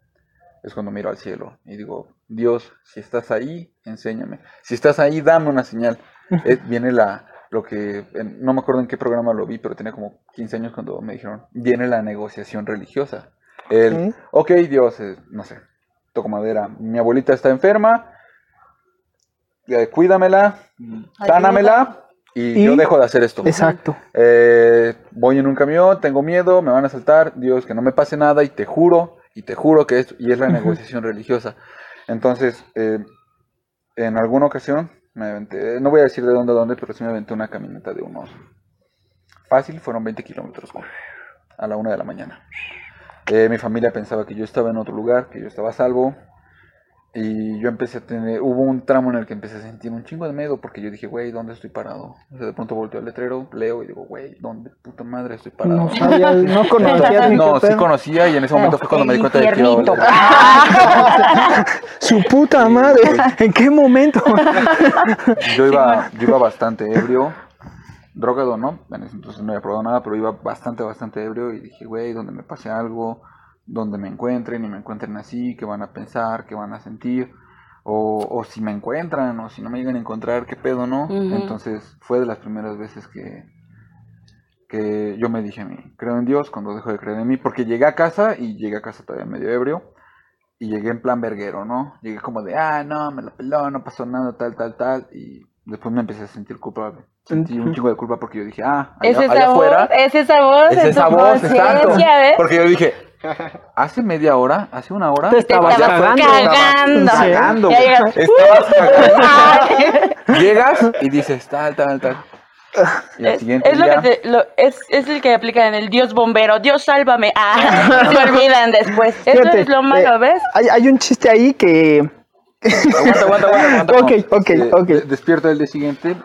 es cuando miro al cielo y digo, Dios, si estás ahí, enséñame. Si estás ahí, dame una señal. Viene la, lo que, no me acuerdo en qué programa lo vi, pero tenía como 15 años cuando me dijeron, viene la negociación religiosa. El, ok, Dios, eh, no sé, toco madera, mi abuelita está enferma, eh, cuídamela, sánamela y, Y- yo dejo de hacer esto. Exacto. Eh, voy en un camión, tengo miedo, me van a saltar, Dios, que no me pase nada y te juro, y te juro que esto, y es la negociación religiosa. Entonces, eh, en alguna ocasión, me aventé, no voy a decir de dónde a dónde, pero sí me aventé una caminata de unos, fácil, fueron 20 kilómetros, a la una de la mañana. Eh, mi familia pensaba que yo estaba en otro lugar, que yo estaba a salvo. Y yo empecé a tener, hubo un tramo en el que empecé a sentir un chingo de miedo porque yo dije, güey, ¿dónde estoy parado? O sea, de pronto volteo al letrero, leo y digo, güey, ¿dónde puta madre estoy parado? No sabías, no conocías ni No, sí conocía y en ese momento fue cuando me di cuenta de que infiernito. Su puta madre. ¿En qué momento? yo iba, yo iba bastante ebrio, drogado, ¿no? En ese entonces no había probado nada, pero iba bastante, bastante ebrio y dije, güey, donde me pase algo, donde me encuentren y me encuentren así, qué van a pensar, qué van a sentir, o, o si me encuentran, o si no me llegan a encontrar, qué pedo, ¿no? Ujú. Entonces fue de las primeras veces que, que yo me dije a mí, creo en Dios cuando dejo de creer en mí, porque llegué a casa y llegué a casa todavía medio ebrio. Y llegué en plan verguero, ¿no? Llegué como de, ah, no, me la peló, no pasó nada, tal, tal, tal. Y después me empecé a sentir culpable. Sentí un chingo de culpa porque yo dije, ah, allá, Es esa allá voz, afuera. es esa voz Es esa voz, exacto. Porque yo dije, hace media hora, hace una hora, Te Te estabas cagando. cagando. Sí. cagando, Ya güey. llegas, Estabas cagando. Llegas y dices tal, tal, tal. Y Es, siguiente es lo que te- lo- es, es el que aplican en el Dios bombero, Dios sálvame. Ah, se olvidan después. Eso Fíjate, es lo malo, eh, ¿ves? Hay, hay un chiste ahí que. Aguanta, aguanta, aguanta, aguanta. Ok, ok, Eh, ok. de- despierto el día siguiente,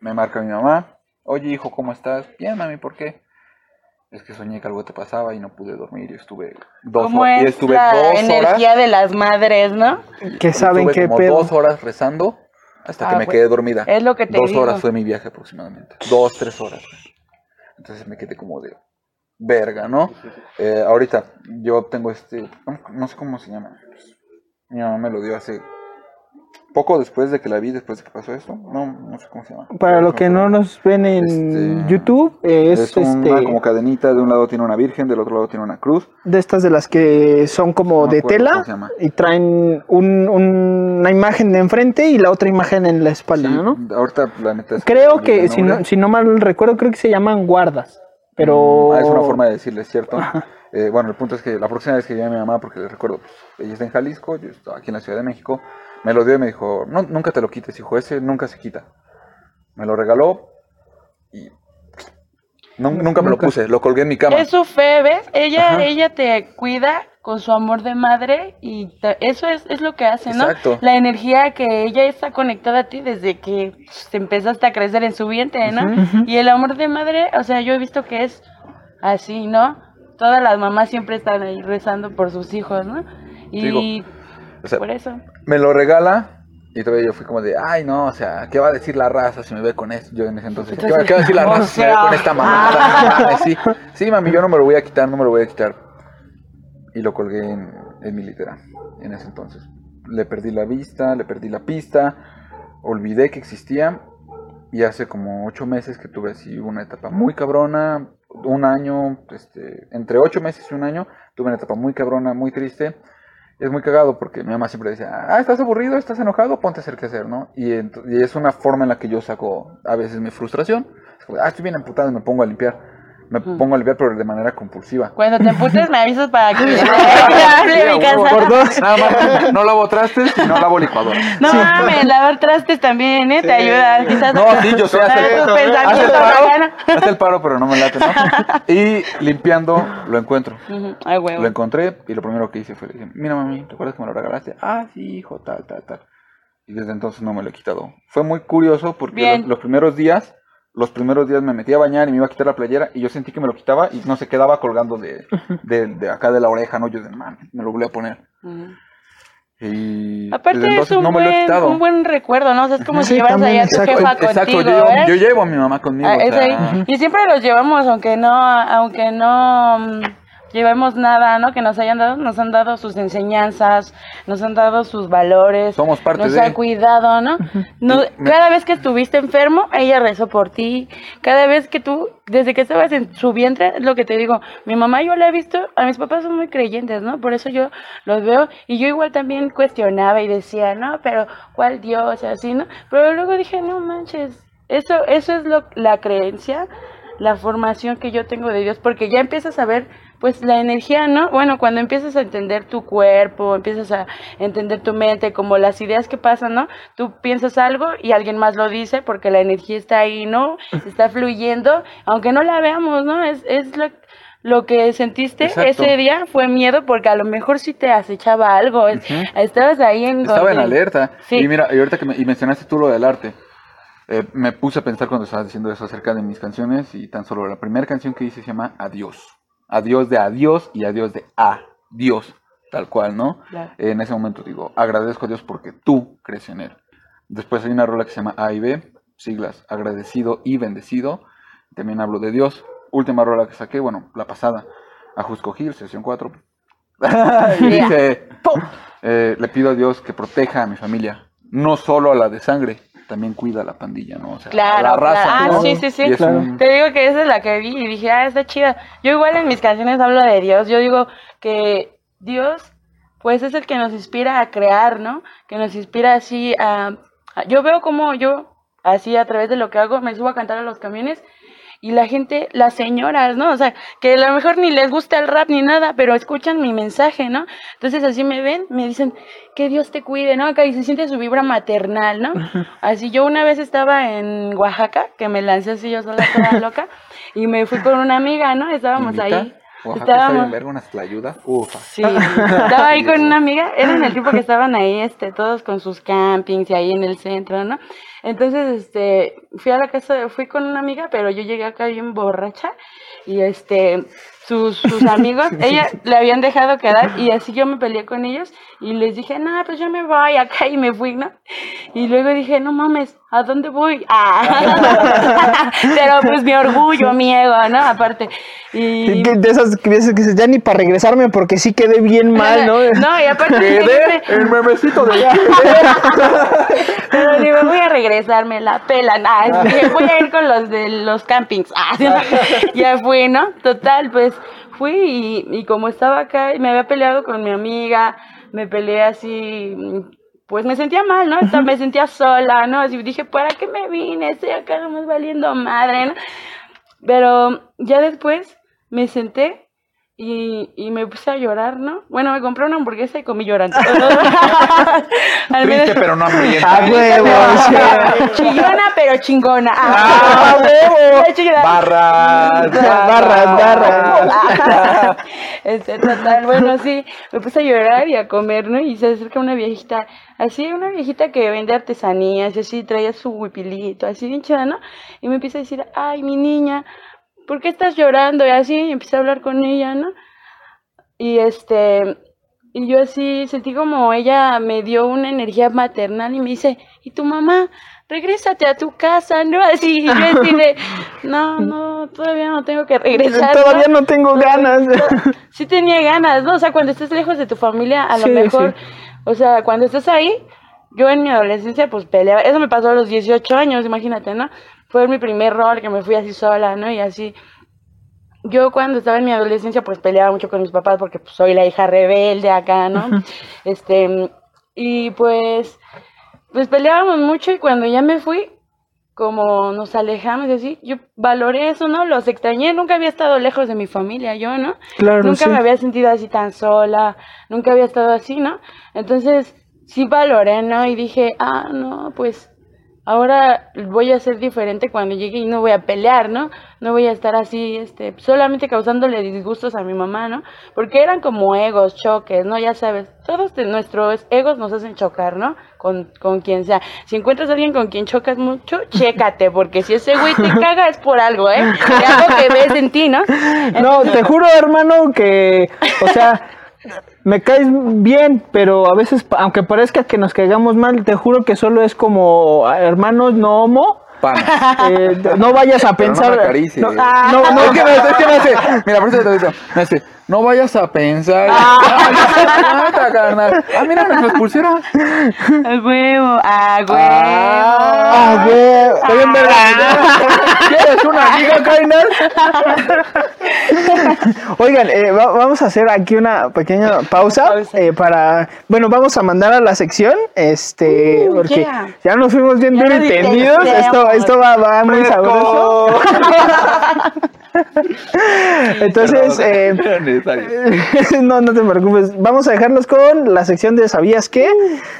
me marca mi mamá. Oye, hijo, ¿cómo estás? Bien, mami, ¿por qué? Es que soñé que algo te pasaba y no pude dormir y estuve dos, ¿Cómo horas, y es estuve la dos energía horas. de las madres, no? que saben estuve qué como pedo. dos horas rezando hasta que Ah, me güey. quedé dormida. Es lo que te Dos digo. horas fue mi viaje aproximadamente. Dos, tres horas. Entonces me quedé como de verga, ¿no? Eh, ahorita yo tengo este, no, no sé cómo se llama. Mi mamá me lo dio hace poco después de que la vi, después de que pasó esto. No, no sé cómo se llama. Para los que no nos ven en Este, YouTube, es, Es, una este como cadenita, de un lado tiene una virgen, del otro lado tiene una cruz. de estas de las que son como No de tela y traen un- un- una imagen de enfrente y la otra imagen en la espalda, Sí, ¿no? Ahorita la neta es Creo que, si no, si no mal recuerdo, creo que se llaman guardas. Pero. Ah, es una forma de decirle, ¿cierto? Eh, bueno, el punto es que la próxima vez que llegué a mi mamá, porque le recuerdo, pues, ella está en Jalisco, yo estaba aquí en la Ciudad de México, me lo dio y me dijo, no, nunca te lo quites, hijo, ese nunca se quita. Me lo regaló y nu- nunca me lo puse, lo colgué en mi cama. Es su fe, ¿ves? Ella, Ajá. ella te cuida con su amor de madre y te- eso es, es lo que hace, ¿no? Exacto. La energía que ella está conectada a ti desde que te empezaste a crecer en su vientre, ¿no? Y el amor de madre, o sea, yo he visto que es así, ¿no? Todas las mamás siempre están ahí rezando por sus hijos, ¿no? Y Digo, O sea, por eso. me lo regala y todavía yo fui como de, ay no, o sea, ¿qué va a decir la raza si me ve con esto? Yo en ese entonces, ¿qué va, qué va a decir la raza si me ve con esta mamada? Sí, sí, mami, yo no me lo voy a quitar, no me lo voy a quitar. Y lo colgué en, en mi litera en ese entonces. Le perdí la vista, le perdí la pista, olvidé que existía y hace como ocho meses que tuve así una etapa muy cabrona, un año, este, entre ocho meses y un año, tuve una etapa muy cabrona, muy triste. Es muy cagado porque mi mamá siempre decía, ah, estás aburrido, estás enojado, ponte a hacer qué hacer, ¿no? Y, y es una forma en la que yo saco a veces mi frustración. Es como, ah, estoy bien emputado y me pongo a limpiar. Me pongo a limpiar, pero de manera compulsiva. Cuando te emputes me avisas para que Sí, hable a mi huevo. casa. Por dos. Nada más, no lavo trastes y no lavo licuadora. No mames, lavar trastes también, ¿eh? Te ayuda. Quizás No, sí, yo sé hacer. Hace el pensamientos paro, mañana. hace el paro, pero no me late, ¿no? Y limpiando, lo encuentro. Ay, huevo. Lo encontré y lo primero que hice fue le dije, mira mami, ¿recuerdas que me lo regalaste? Ah, sí, hijo, tal, tal, tal. Y desde entonces no me lo he quitado. Fue muy curioso porque los, los primeros días, los primeros días me metí a bañar y me iba a quitar la playera y yo sentí que me lo quitaba y no se quedaba colgando de, de, de acá de la oreja, ¿no? Yo de, man, me lo volví a poner. Y Aparte es un no me lo he buen, quitado. un buen recuerdo, ¿no? O sea, es como Sí, si llevas también, allá a tu jefa Exacto, contigo, yo, llevo, ¿eh? yo llevo a mi mamá conmigo. Ah, o es sea, ahí. Y siempre los llevamos, aunque no, aunque no llevemos nada, ¿no? Que nos hayan dado, nos han dado sus enseñanzas, nos han dado sus valores. Somos parte nos de- han cuidado, ¿no? No- Cada vez que estuviste enfermo, ella rezó por ti. Cada vez que tú, desde que estabas en su vientre, es lo que te digo, mi mamá yo la he visto, a mis papás son muy creyentes, ¿no? Por eso yo los veo y yo igual también cuestionaba y decía, no, pero ¿cuál Dios? Y así, ¿no? Pero luego dije, no manches, eso, eso es lo, la creencia, la formación que yo tengo de Dios, porque ya empiezas a ver, pues, la energía, ¿no? Bueno, cuando empiezas a entender tu cuerpo, empiezas a entender tu mente, como las ideas que pasan, ¿no? Tú piensas algo y alguien más lo dice porque la energía está ahí, ¿no? Está fluyendo, aunque no la veamos, ¿no? Es, es lo, lo que sentiste Exacto. ese día fue miedo porque a lo mejor sí te acechaba algo, estabas ahí en... Estaba en alerta. Sí. Y mira, y ahorita que me, y mencionaste tú lo del arte, eh, me puse a pensar cuando estabas diciendo eso acerca de mis canciones y tan solo la primera canción que hice se llama Adiós. Adiós de adiós y adiós de adiós, tal cual, ¿no? Claro. En ese momento digo, agradezco a Dios porque tú crees en Él. Después hay una rola que se llama A y B, siglas, agradecido y bendecido. También hablo de Dios. Última rola que saqué, bueno, la pasada, Ajusco Gil, sesión 4. y dice, eh, le pido a Dios que proteja a mi familia, no solo a la de sangre, también cuida a la pandilla, ¿no? O sea, Claro, la raza. claro. Ah, ¿no? sí, sí, sí. Claro. un- Te digo que esa es la que vi y dije, ah, está chida. Yo igual en mis canciones hablo de Dios. Yo digo que Dios, pues es el que nos inspira a crear, ¿no? Que nos inspira así a, yo veo como yo, así a través de lo que hago, me subo a cantar a los camiones y la gente, las señoras, ¿no? O sea, que a lo mejor ni les gusta el rap ni nada, pero escuchan mi mensaje, ¿no? Entonces así me ven, me dicen, que Dios te cuide, ¿no? Acá y se siente su vibra maternal, ¿no? Así yo una vez estaba en Oaxaca, que me lancé así yo sola toda loca, y me fui con una amiga, ¿no? Estábamos Invita. ahí. Oaxaca está Estábamos, bien verga, unas tlayudas. Ufa. Sí, estaba ahí con una amiga, eran el tipo que estaban ahí, este, todos con sus campings y ahí en el centro, ¿no? Entonces, este, fui a la casa, fui con una amiga, pero yo llegué acá bien borracha y este, sus, sus amigos, ella le habían dejado quedar y así yo me peleé con ellos y les dije, no, pues yo me voy acá y me fui, ¿no? Y luego dije, no mames, ¿a dónde voy? Ah. pero pues mi orgullo, mi ego, ¿no? Aparte. Y, Que- De esas que veces que dices, ya ni para regresarme porque sí quedé bien mal, ¿no? No, y aparte Quedé dije, el memecito de pero digo, voy a regresar, me la pelan. Ah, voy a ir con los de los campings. Ah, ya fui, ¿no? Total, pues fui y, y como estaba acá, y me había peleado con mi amiga, me peleé así, pues me sentía mal, ¿no? Hasta me sentía sola, ¿no? Así dije, ¿para qué me vine? Estoy acá nomás valiendo madre, ¿no? Pero ya después me senté y, y me puse a llorar, ¿no? Bueno, me compré una hamburguesa y comí llorando. Al menos- Triste, pero no hambrienta. Ah, huevo. Chillona, pero chingona. Ah, huevo. Chillona. Barras. Barras, barras. Este, total, bueno, sí, me puse a llorar y a comer, ¿no? Y se acerca una viejita, así, una viejita que vende artesanías, y así, traía su huipilito, así bien chida, ¿no? Y me empieza a decir, ay, mi niña, ¿por qué estás llorando? Y así, y empecé a hablar con ella, ¿no? Y este, y yo así sentí como ella me dio una energía maternal y me dice, ¿y tu mamá? Regrésate a tu casa, ¿no? Así, y yo así de, no, no, todavía no tengo que regresar. Todavía no tengo ganas. Sí tenía ganas, ¿no? O sea, cuando estés lejos de tu familia, a lo mejor, sí. o sea, cuando estás ahí, yo en mi adolescencia, pues peleaba, eso me pasó a los 18 años, imagínate, ¿no? Fue mi primer rol que me fui así sola, ¿no? Y así, yo cuando estaba en mi adolescencia pues peleaba mucho con mis papás porque pues, soy la hija rebelde acá, ¿no? Este, y pues, pues peleábamos mucho y cuando ya me fui, como nos alejamos y así, yo valoré eso, ¿no? Los extrañé, nunca había estado lejos de mi familia, yo, ¿no? Claro, nunca sí. me había sentido así tan sola, nunca había estado así, ¿no? Entonces, sí valoré, ¿no? Y dije, ah, no, pues ahora voy a ser diferente cuando llegue y no voy a pelear, ¿no? No voy a estar así, este, solamente causándole disgustos a mi mamá, ¿no? Porque eran como egos, choques, ¿no? Ya sabes, todos de nuestros egos nos hacen chocar, ¿no? Con, con quien sea. Si encuentras a alguien con quien chocas mucho, chécate, porque si ese güey te caga es por algo, ¿eh? De algo que ves en ti, ¿no? No, te juro, hermano, que, o sea, me caes bien, pero a veces, aunque parezca que nos caigamos mal, te juro que solo es como ah, hermanos no homo. Eh, no vayas a Pero no pensar. me no, Ah. no, no, es que me, es que me hace, mira, por eso te digo, me hace, no vayas a pensar. Ah. Carnal. Ah, mira nuestras pulseras. A huevo, a huevo. Ah, güey, está bien verga. ¿Quieres una amiga, Kainar? Oigan, eh, va- vamos a hacer aquí una pequeña pausa, Pausa. eh, para, bueno, vamos a mandar a la sección, este, Uh, porque yeah. ya nos fuimos bien Ya duro nos y tendidos, esto, esto va, va muy sabroso. Entonces, eh, no, no te preocupes. Vamos a dejarlos con la sección de ¿Sabías qué?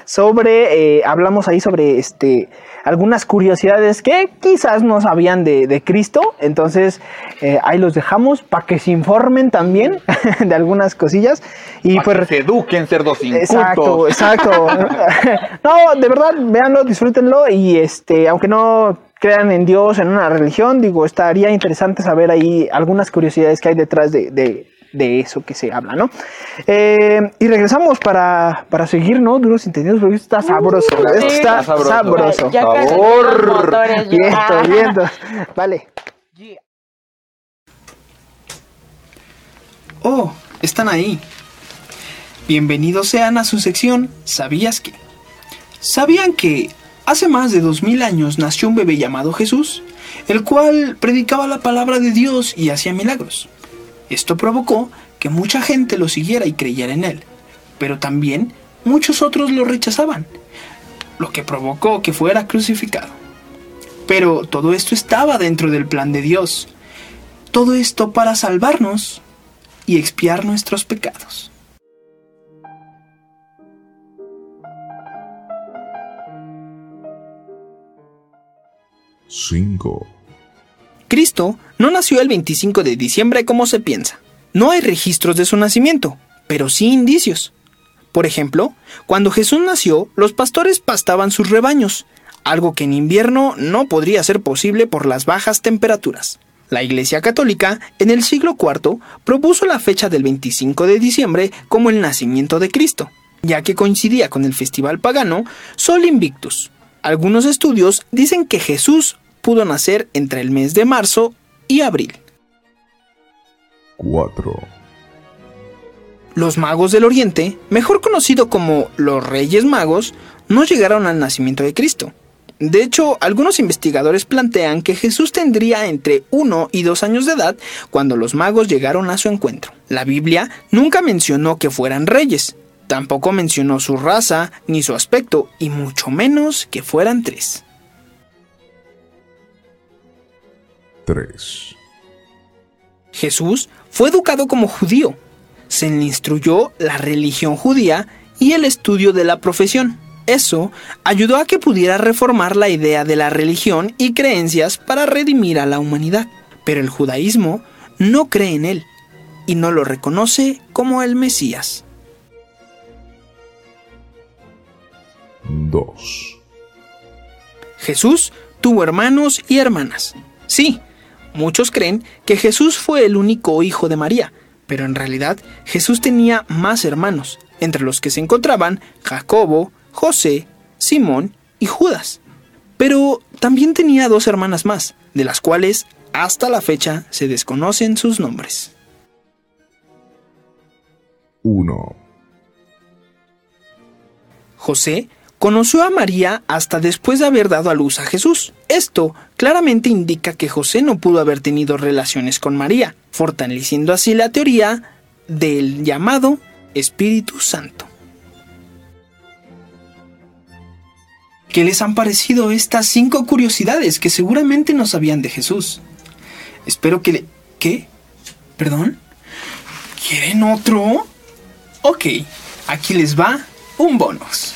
Sobre, eh, hablamos ahí sobre este algunas curiosidades que quizás no sabían de, de Cristo. Entonces, eh, ahí los dejamos para que se informen también de algunas cosillas. Y pues. que se eduquen cerdos incultos. Exacto, exacto. no, de verdad, véanlo, disfrútenlo y este, aunque no crean en Dios, en una religión, digo, estaría interesante saber ahí algunas curiosidades que hay detrás de, de- de eso que se habla, ¿no? Eh, y regresamos para, para seguir, ¿no? Duros entendidos, porque esto está sabroso, esto sí. está Está sabroso. sabroso. Ya Sabor. motores, viento. Vale. Oh, están ahí. Bienvenidos sean a su sección ¿Sabías que? ¿Sabían que hace más de dos mil años nació un bebé llamado Jesús, el cual predicaba la palabra de Dios y hacía milagros? Esto provocó que mucha gente lo siguiera y creyera en él, pero también muchos otros lo rechazaban. lo que provocó que fuera crucificado. Pero todo esto estaba dentro del plan de Dios. Todo esto para salvarnos y expiar nuestros pecados. Cinco. Cristo no nació el 25 de diciembre como se piensa. No hay registros de su nacimiento, pero sí indicios. Por ejemplo, cuando Jesús nació, los pastores pastaban sus rebaños, algo que en invierno no podría ser posible por las bajas temperaturas. La Iglesia Católica, en el siglo IV, propuso la fecha del 25 de diciembre como el nacimiento de Cristo, ya que coincidía con el festival pagano Sol Invictus. Algunos estudios dicen que Jesús pudo nacer entre el mes de marzo y abril. 4. Los magos del Oriente, mejor conocido como los Reyes Magos, no llegaron al nacimiento de Cristo. De hecho, algunos investigadores plantean que Jesús tendría entre 1 y 2 años de edad cuando los magos llegaron a su encuentro. La Biblia nunca mencionó que fueran reyes, tampoco mencionó su raza ni su aspecto, y mucho menos que fueran tres. 3. Jesús fue educado como judío. Se le instruyó la religión judía y el estudio de la profesión. Eso ayudó a que pudiera reformar la idea de la religión y creencias para redimir a la humanidad. Pero el judaísmo no cree en él y no lo reconoce como el Mesías. 2. Jesús tuvo hermanos y hermanas. Sí, muchos creen que Jesús fue el único hijo de María, pero en realidad Jesús tenía más hermanos, entre los que se encontraban Jacobo, José, Simón y Judas. Pero también tenía dos hermanas más, de las cuales hasta la fecha se desconocen sus nombres. 1. José conoció a María hasta después de haber dado a luz a Jesús. Esto claramente indica que José no pudo haber tenido relaciones con María, fortaleciendo así la teoría del llamado Espíritu Santo. ¿Qué les han parecido estas cinco curiosidades que seguramente no sabían de Jesús? Espero que... le- ¿Qué? ¿Perdón? ¿Quieren otro? Ok, aquí les va un bonus.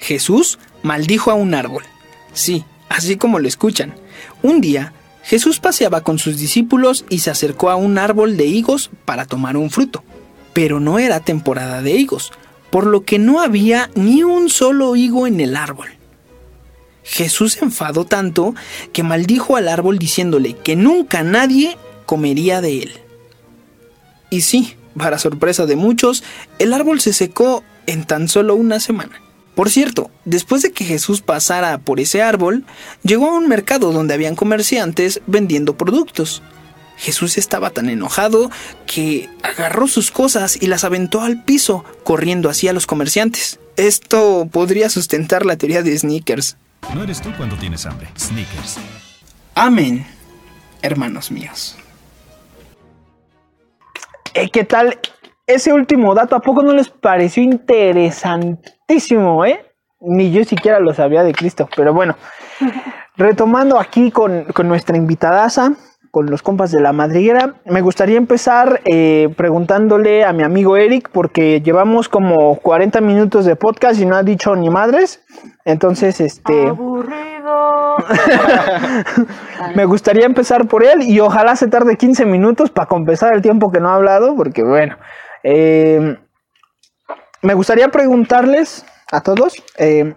Jesús maldijo a un árbol. Sí, así como lo escuchan. Un día, Jesús paseaba con sus discípulos y se acercó a un árbol de higos para tomar un fruto. Pero no era temporada de higos, por lo que no había ni un solo higo en el árbol. Jesús se enfadó tanto que maldijo al árbol diciéndole que nunca nadie comería de él. Y sí, para sorpresa de muchos, el árbol se secó en tan solo una semana. Por cierto, después de que Jesús pasara por ese árbol, llegó a un mercado donde habían comerciantes vendiendo productos. Jesús estaba tan enojado que agarró sus cosas y las aventó al piso, corriendo hacia los comerciantes. Esto podría sustentar la teoría de Sneakers. No eres tú cuando tienes hambre. Snickers. Amén, hermanos míos. Eh, ¿Qué tal? Ese último dato, ¿a poco no les pareció interesantísimo, eh? Ni yo siquiera lo sabía de Cristo, pero bueno. Retomando aquí con, con nuestra invitadaza, con los compas de la madriguera, me gustaría empezar eh, preguntándole a mi amigo Eric, porque llevamos como 40 minutos de podcast y no ha dicho ni madres. Entonces, este. Aburrido. Me gustaría empezar por él y ojalá se tarde 15 minutos para compensar el tiempo que no ha hablado, porque bueno, eh, me gustaría preguntarles a todos, eh,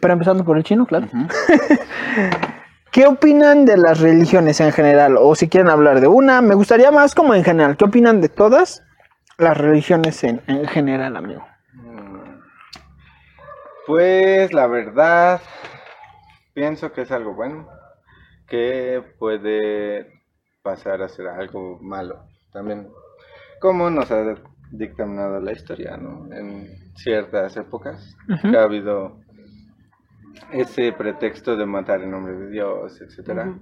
pero empezando por el chino, claro. ¿Qué opinan de las religiones en general? O si quieren hablar de una, me gustaría más como en general. ¿Qué opinan de todas las religiones en, en general, amigo? Pues la verdad, pienso que es algo bueno, que puede pasar a ser algo malo también, como nos ha dictaminado la historia, ¿no? En ciertas épocas que ha habido ese pretexto de matar en nombre de Dios, etcétera.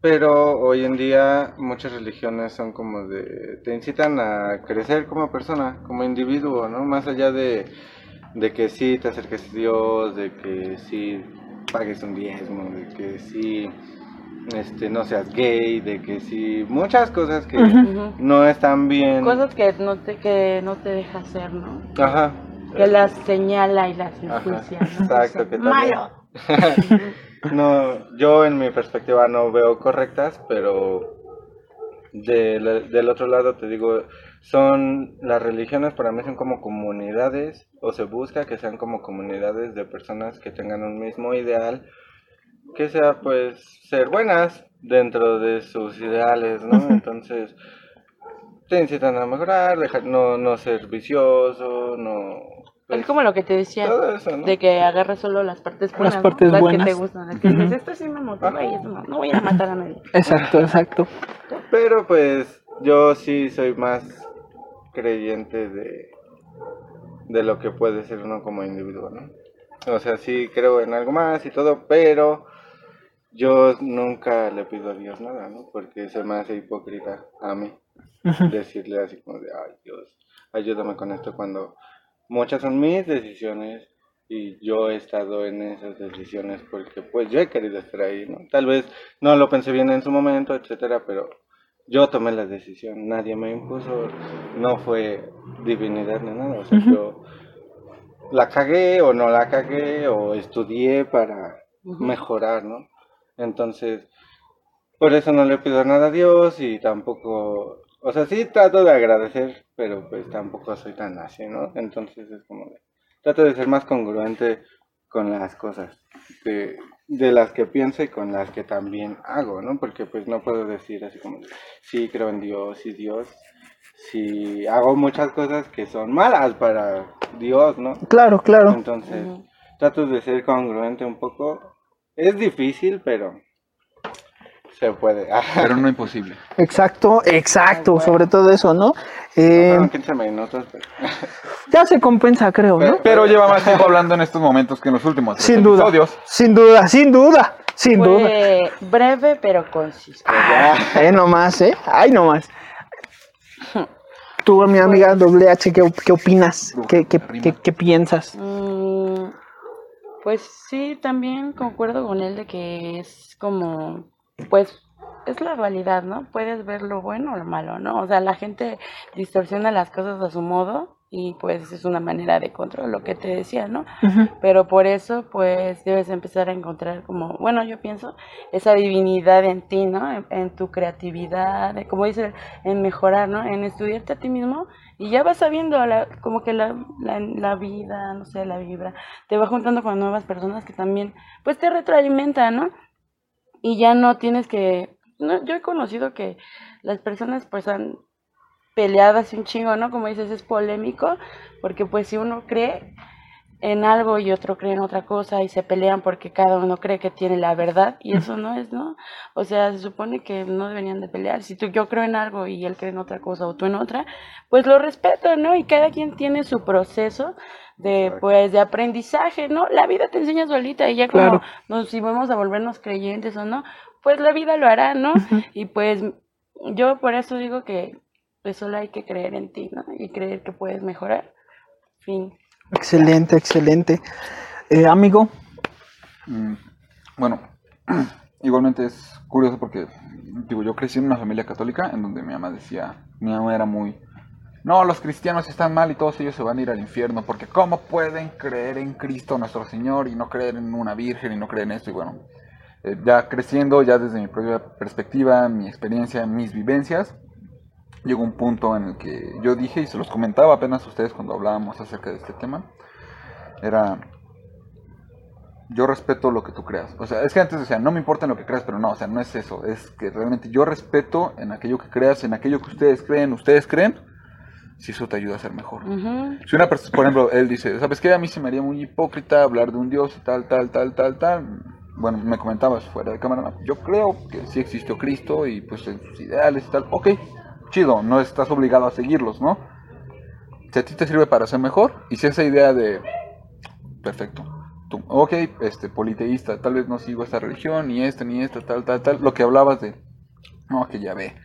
Pero hoy en día muchas religiones son como de, te incitan a crecer como persona, como individuo, ¿no? Más allá de de que sí te acerques a Dios, de que sí pagues un diezmo, de que sí este, no seas gay, de que sí, muchas cosas que no están bien. Cosas que no te, que no te deja hacer, ¿no? Ajá. Que las señala y las enjuicia, ¿no? Exacto, que también- Malo. no, yo en mi perspectiva no veo correctas, pero del, del otro lado te digo, son las religiones para mí son como comunidades o se busca que sean como comunidades de personas que tengan un mismo ideal, que sea pues ser buenas dentro de sus ideales, ¿no? Entonces te incitan a mejorar, dejar, no, no ser vicioso, no... pues, Es como lo que te decía, todo eso, ¿no? de que agarres solo las partes buenas, ¿no? partes las buenas. que te gustan, las que Ujú. dices, esto sí me motiva y esto no, no voy a matar a nadie. Exacto, exacto. Pero pues yo sí soy más creyente de, de lo que puede ser uno como individuo, ¿no? O sea, sí creo en algo más y todo, pero yo nunca le pido a Dios nada, ¿no? Porque se me hace hipócrita a mí decirle así como de, ay Dios, ayúdame con esto cuando muchas son mis decisiones y yo he estado en esas decisiones porque pues yo he querido estar ahí, ¿no? Tal vez no lo pensé bien en su momento, etcétera, pero yo tomé la decisión, nadie me impuso, no fue divinidad ni nada, o sea, yo la cagué o no la cagué o estudié para mejorar, ¿no? Entonces, por eso no le pido nada a Dios y tampoco, o sea, sí trato de agradecer, pero pues tampoco soy tan así, ¿no? Entonces es como de, trato de ser más congruente con las cosas, de, de las que pienso y con las que también hago, ¿no? Porque pues no puedo decir así como, sí creo en Dios y Dios, si hago muchas cosas que son malas para Dios, ¿no? Claro, claro. Entonces, trato de ser congruente un poco. Es difícil, pero se puede. Pero no imposible. Exacto, exacto, bueno. sobre todo eso, ¿no? Eh, Fueron 15 minutos, pero... ya se compensa, creo, ¿no? Pero lleva más tiempo hablando en estos momentos que en los últimos Sin duda, episodios. sin duda, sin duda, sin duda. Breve pero consistente. Ay, nomás, ¿eh? Ay, nomás. Tú, mi amiga doble H, ¿qué, qué opinas? ¿Qué, qué, qué- qué piensas? Mm, pues sí, también concuerdo con él de que es como, pues, es la realidad, ¿no? Puedes ver lo bueno o lo malo, ¿no? O sea, la gente distorsiona las cosas a su modo y pues es una manera de control, lo que te decía, ¿no? Pero por eso, pues, debes empezar a encontrar como, bueno, yo pienso, esa divinidad en ti, ¿no? En, en tu creatividad, como dice, en mejorar, ¿no? En estudiarte a ti mismo y ya vas sabiendo la- como que la, la, la vida, no sé, la vibra, te va juntando con nuevas personas que también, pues, te retroalimentan, ¿no? Y ya no tienes que, no, yo he conocido que las personas, pues, han peleado así un chingo, ¿no? Como dices, es polémico, porque pues si uno cree en algo y otro cree en otra cosa y se pelean porque cada uno cree que tiene la verdad y eso no es, ¿no? O sea, se supone que no deberían de pelear. Si tú yo creo en algo y él cree en otra cosa o tú en otra, pues lo respeto, ¿no? Y cada quien tiene su proceso de pues de aprendizaje, ¿no? La vida te enseña solita y ya como Claro. nos si vamos a volvernos creyentes o no, pues la vida lo hará, ¿no? Y pues yo por eso digo que pues solo hay que creer en ti, ¿no? Y creer que puedes mejorar. Fin. Excelente, excelente. Eh, amigo, Mm, Bueno, igualmente es curioso porque, digo, yo crecí en una familia católica en donde mi mamá decía, mi mamá era muy, no, los cristianos están mal y todos ellos se van a ir al infierno porque ¿cómo pueden creer en Cristo nuestro Señor y no creer en una virgen y no creer en esto? Y bueno, eh, ya creciendo, ya desde mi propia perspectiva, mi experiencia, mis vivencias, llegó un punto en el que yo dije, y se los comentaba apenas a ustedes cuando hablábamos acerca de este tema, era, yo respeto lo que tú creas. O sea, es que antes decía, no me importa en lo que creas, pero no, o sea, no es eso. Es que realmente yo respeto en aquello que creas, en aquello que ustedes creen, ustedes creen, si eso te ayuda a ser mejor. Si una persona, por ejemplo, él dice, ¿sabes qué? A mí se me haría muy hipócrita hablar de un Dios y tal, tal, tal, tal, tal. Bueno, me comentabas fuera de cámara, yo creo que sí existió Cristo y pues en sus ideales y tal. Ok, chido, no estás obligado a seguirlos, ¿no? Si a ti te sirve para ser mejor y si esa idea de, perfecto, tú, ok, este, politeísta, tal vez no sigo esta religión, ni esta, ni esta, tal, tal, tal, lo que hablabas de, no, que Yahvé,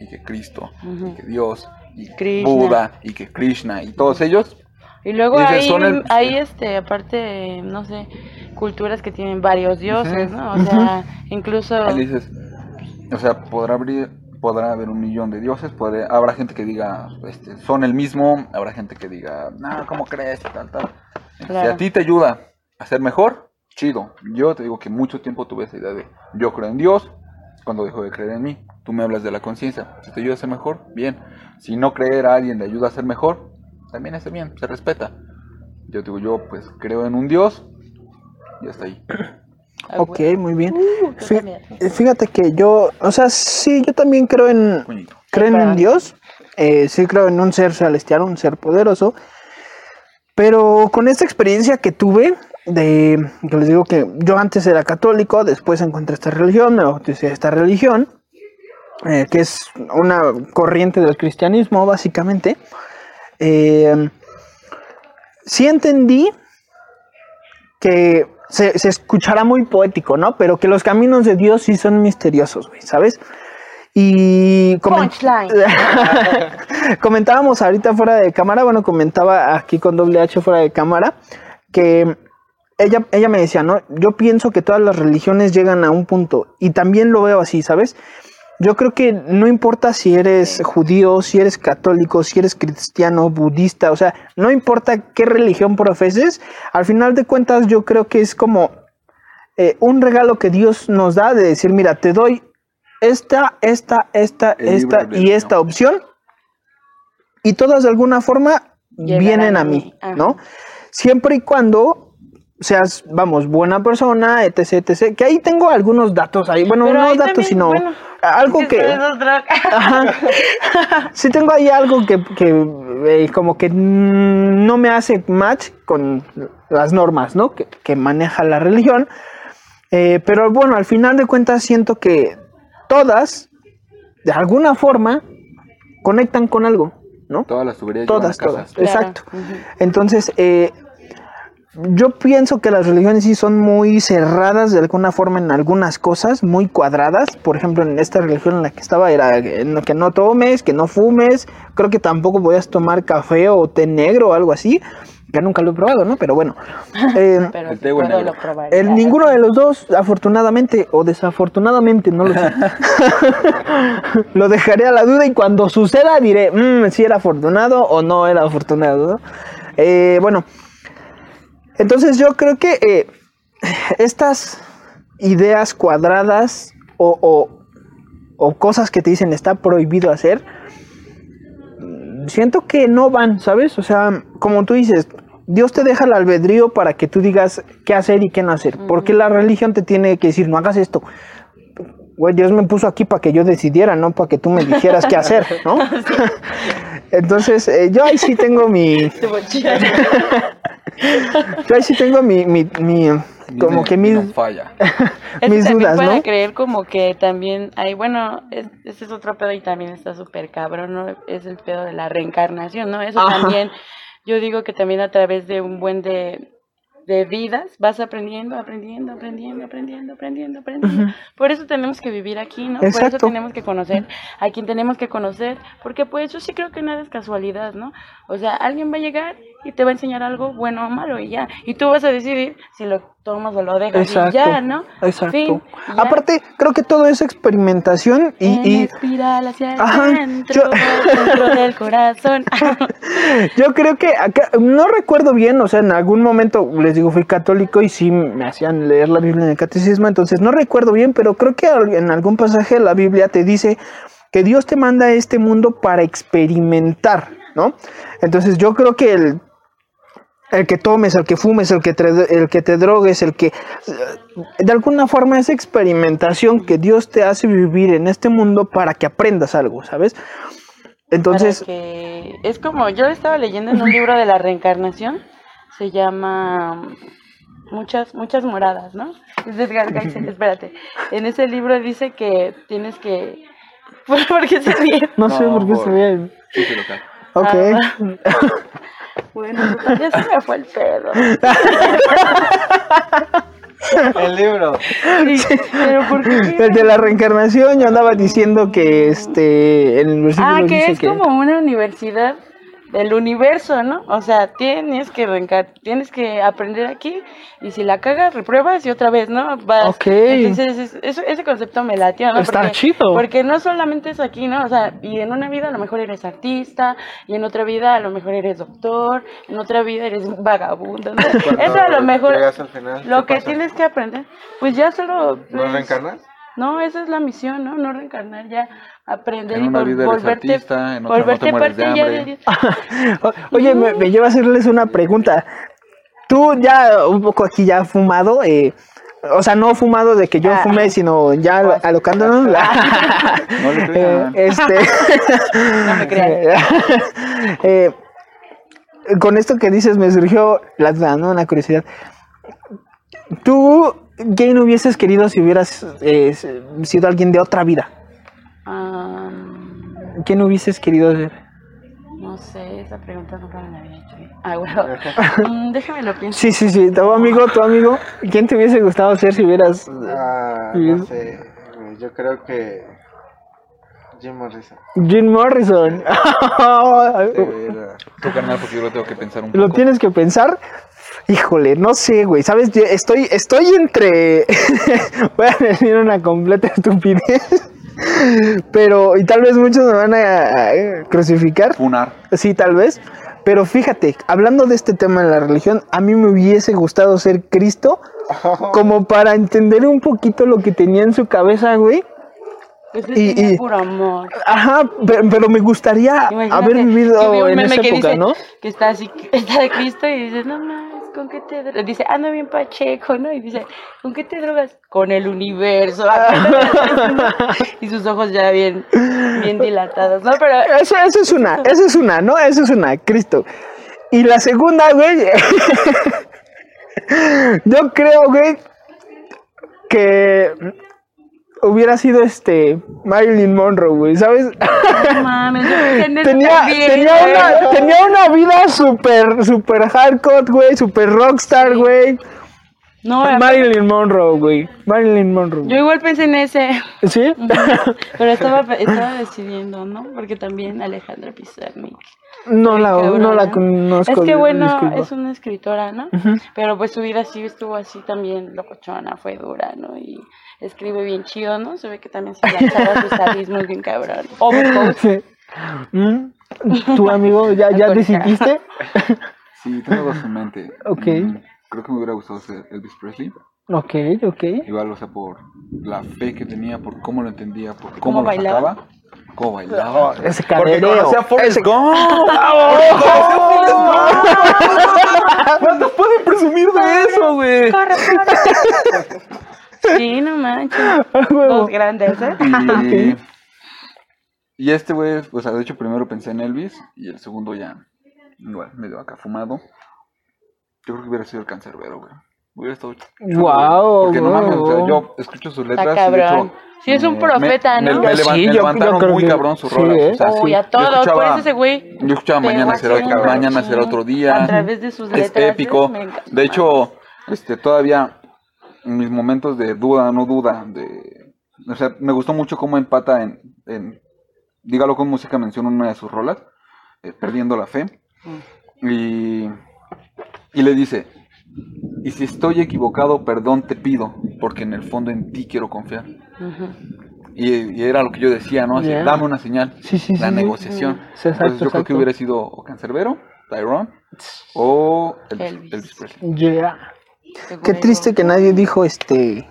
y que Cristo, y que Dios, y Krishna. Buda, y que Krishna, y todos ellos, Y luego hay, el- hay este, aparte, no sé, culturas que tienen varios dioses, ¿no? O sea, incluso... Ahí dices, o sea, podrá haber, podrá haber un millón de dioses, podrá- habrá gente que diga, este, son el mismo, habrá gente que diga, no, ¿cómo crees? Y Tal, tal. Si a ti te ayuda a ser mejor, chido. Yo te digo que mucho tiempo tuve esa idea de, yo creo en Dios, cuando dejo de creer en mí. Tú me hablas de la conciencia. Si te ayuda a ser mejor, bien. Si no creer a alguien le ayuda a ser mejor, también está bien, se respeta. Yo digo, yo pues creo en un Dios y hasta ahí. Ah, Ok, muy bien. Uh. Fíjate que yo, o sea, sí, yo también creo en, creo en. Dios, eh, sí creo en un ser celestial, un ser poderoso, pero con esta experiencia que tuve, de, que les digo que yo antes era católico, después encontré esta religión, me bauticé a esta religión, eh, que es una corriente del cristianismo, básicamente, eh, sí entendí que se, se escuchará muy poético, ¿no? Pero que los caminos de Dios sí son misteriosos, güey, ¿sabes? Y comen- Punchline. comentábamos ahorita fuera de cámara, bueno, comentaba aquí con doble H fuera de cámara, que ella, ella me decía, ¿no? Yo pienso que todas las religiones llegan a un punto, y también lo veo así, ¿sabes? Yo creo que no importa si eres judío, si eres católico, si eres cristiano, budista, o sea, no importa qué religión profeses, al final de cuentas yo creo que es como eh, un regalo que Dios nos da de decir, mira, te doy esta, esta, esta, El esta y esta opción, y todas de alguna forma Llegarán vienen a a mí. ¿no? Siempre y cuando seas, vamos, buena persona, etc, etc. Que ahí tengo algunos datos ahí, bueno, Pero no ahí datos, también, sino bueno, algo es que... drag- Ajá. Sí tengo ahí algo que, que, eh, como que no me hace match con las normas, ¿no? Que, que maneja la religión. Eh, pero bueno, al final de cuentas siento que todas, de alguna forma, conectan con algo, ¿no? Todas las tuberías Todas, todas. Claro. Exacto. Entonces, eh, yo pienso que las religiones sí son muy cerradas de alguna forma en algunas cosas, muy cuadradas. Por ejemplo, en esta religión en la que estaba era que no, que no tomes, que no fumes. Creo que tampoco podías tomar café o té negro o algo así. Que nunca lo he probado, ¿no? Pero bueno. Eh, Pero El puedo, negro. lo el, ninguno de los dos, afortunadamente o desafortunadamente, no lo sé. lo dejaré a la duda y cuando suceda diré "Mm, si era afortunado o no era afortunado. ¿no? Eh, bueno, entonces yo creo que eh, estas ideas cuadradas o, o- o cosas que te dicen está prohibido hacer, mm, siento que no van, ¿sabes? O sea, como tú dices, Dios te deja el albedrío para que tú digas qué hacer y qué no hacer. Porque la religión te tiene que decir, no hagas esto. Güey, Dios me puso aquí para que yo decidiera, no para que tú me dijeras qué hacer, ¿no? Entonces, eh, yo ahí sí tengo mi... Yo ahí sí tengo mi... mi, mi- como que mis, falla. Es mis que también dudas, para ¿no? creer como que también hay, bueno, es- ese es otro pedo y también está súper cabrón, ¿no? Es el pedo de la reencarnación, ¿no? Eso Ajá. también, yo digo que también a través de un buen de, de vidas vas aprendiendo, aprendiendo, aprendiendo, aprendiendo, aprendiendo, aprendiendo. Por eso tenemos que vivir aquí, ¿no? Por eso tenemos que conocer a quien tenemos que conocer, porque pues yo sí creo que nada es casualidad, ¿no? O sea, alguien va a llegar y te va a enseñar algo bueno o malo y ya, y tú vas a decidir si lo tomas o lo dejas Exacto. y ya, ¿no? Exacto. Fin, y ya. Aparte, creo que todo es experimentación y, En y espiral hacia el Ajá, centro, yo- del corazón. yo creo que acá, no recuerdo bien, o sea, en algún momento, les digo, fui católico y sí me hacían leer la Biblia en el catecismo, entonces no recuerdo bien, pero creo que en algún pasaje de la Biblia te dice que Dios te manda a este mundo para experimentar, ¿no? Entonces yo creo que el, el que tomes, el que fumes, el que, te, el que te drogues, el que... De alguna forma es experimentación que Dios te hace vivir en este mundo para que aprendas algo, ¿sabes? Entonces... Que- es como, yo estaba leyendo en un libro de la reencarnación, se llama Muchas, muchas moradas, ¿no? Es espérate. En ese libro dice que tienes que... ¿Por qué se ríe? No, sé por qué por- se. Sí, sí. Ok. Ah, Bueno, pues, ya se me fue el pedo. El libro. Sí, pero ¿por qué? El de la reencarnación, yo andaba diciendo que este en el versículo Ah, que dice es como una universidad del universo, ¿no? O sea, tienes que reencar tienes que aprender aquí y si la cagas, repruebas y otra vez, ¿no? Vas. Ok. Entonces, es- ese concepto me latió, ¿no? Está porque, chido. Porque no solamente es aquí, ¿no? O sea, y en una vida a lo mejor eres artista, y en otra vida a lo mejor eres doctor, en otra vida eres un vagabundo, ¿no? Eso a lo mejor llegas al final, lo ¿qué que pasa? tienes que aprender, pues ya solo... ¿No reencarnas? no, esa es la misión, ¿no? No reencarnar, ya aprender En y una vol- vida eres volverte, artista, en otra no te volverte de parte ya hambre. de Oye, me, me lleva a hacerles una pregunta. Tú ya un poco aquí ya fumado, eh, o sea, no fumado de que yo Ah. fume, sino ya alo- alocándonos. No le Eh, este. No me crean. Eh, con esto que dices me surgió la duda, ¿no? La curiosidad. ¿Tú qué no hubieses querido si hubieras eh, sido alguien de otra vida? ¿Qué no hubieses querido ser? no sé, esa pregunta nunca me la había hecho. ¿eh? Ah, bueno. Mm, déjame lo pienso. Sí, sí, sí. Tu amigo, tu amigo. ¿Quién te hubiese gustado ser si hubieras... Ah, Bien. no sé. Yo creo que. Jim Morrison. Jim Morrison. Tu carnal, porque yo lo tengo que pensar un poco. Lo tienes que pensar. Híjole, no sé, güey. ¿Sabes? Yo estoy, estoy entre. Voy a decir una completa estupidez. Pero, y tal vez muchos me van a, a crucificar. Funar. Sí, tal vez. Pero fíjate, hablando de este tema de la religión, a mí me hubiese gustado ser Cristo. Como para entender un poquito lo que tenía en su cabeza, güey. Pues y- y- puro amor. Ajá, pero, pero me gustaría Imagínate haber vivido en esa que época, dice ¿no? Que está así, está de Cristo y dice, no mames, ¿con qué te drogas? Dice, ando bien pacheco, ¿no? Y dice, ¿con qué te drogas? Con el universo. y sus ojos ya bien, bien dilatados, ¿no? Pero Eso, eso es una, eso es una, ¿no? Eso es una, Cristo. Y la segunda, güey. yo creo, güey, que hubiera sido este Marilyn Monroe, güey, ¿sabes? no mames, tenía, tenía, una, tenía una vida súper, súper hardcore, güey, súper rockstar, güey. No, Marilyn Monroe, güey. Marilyn Monroe. yo igual pensé en ese, ¿Sí? pero estaba, estaba decidiendo, ¿no? Porque también Alejandra Pizarnik. No la, no la conozco. Es que bueno, disculpa. es una escritora, ¿no? Pero pues su vida sí estuvo así también locochona, fue dura, ¿no? Y escribe bien chido, ¿no? Se ve que también se lanzaba sus sadismos bien cabrón. Sí. Mm, ¿Tu amigo ya, ya decidiste? Sí, tengo dos en mente. Ok. Mm, Creo que me hubiera gustado ser Elvis Presley. Ok, ok. Igual, o sea, por la fe que tenía, por cómo lo entendía, por cómo, ¿Cómo lo bailaba? sacaba. Cómo bailaba. Ese Porque cadereo. conocía a Forrest Ese- Gump. ¿Cuántos pueden presumir de eso, güey? Corre, corre. Sí, no manches. Dos grandes, ¿eh? Y, y este güey, pues de hecho primero pensé en Elvis y el segundo ya, igual, medio acá fumado. Yo creo que hubiera sido el cancerbero, güey. Hubiera estado. Guau, Porque no mames, o sea, yo escucho sus letras Está y cabrón. hecho... Sí, es un me- profeta, me- ¿no? Me, levan- Sí, me yo- yo levantaron creo muy que- cabrón sus sí, rolas. ¿eh? o sea, Uy, a Yo todos, por escuchaba- eso ese güey. Yo escuchaba mañana será, mañana será otro día. A través de sus es letras. épico. me encanta. De hecho, este, todavía mis momentos de duda, no duda, de, o sea, me gustó mucho cómo empata en, en dígalo con música, menciona una de sus rolas, eh, perdiendo la fe, y, y le dice, y si estoy equivocado, perdón te pido, porque en el fondo en ti quiero confiar. Y, y era lo que yo decía, ¿no? Así, Yeah. dame una señal. Sí, sí, la sí, negociación. Exacto, Entonces yo creo que hubiera sido o Cancerbero, Tyrone, o Elvis, Elvis. Elvis Presley. Yeah. Qué triste que nadie dijo este.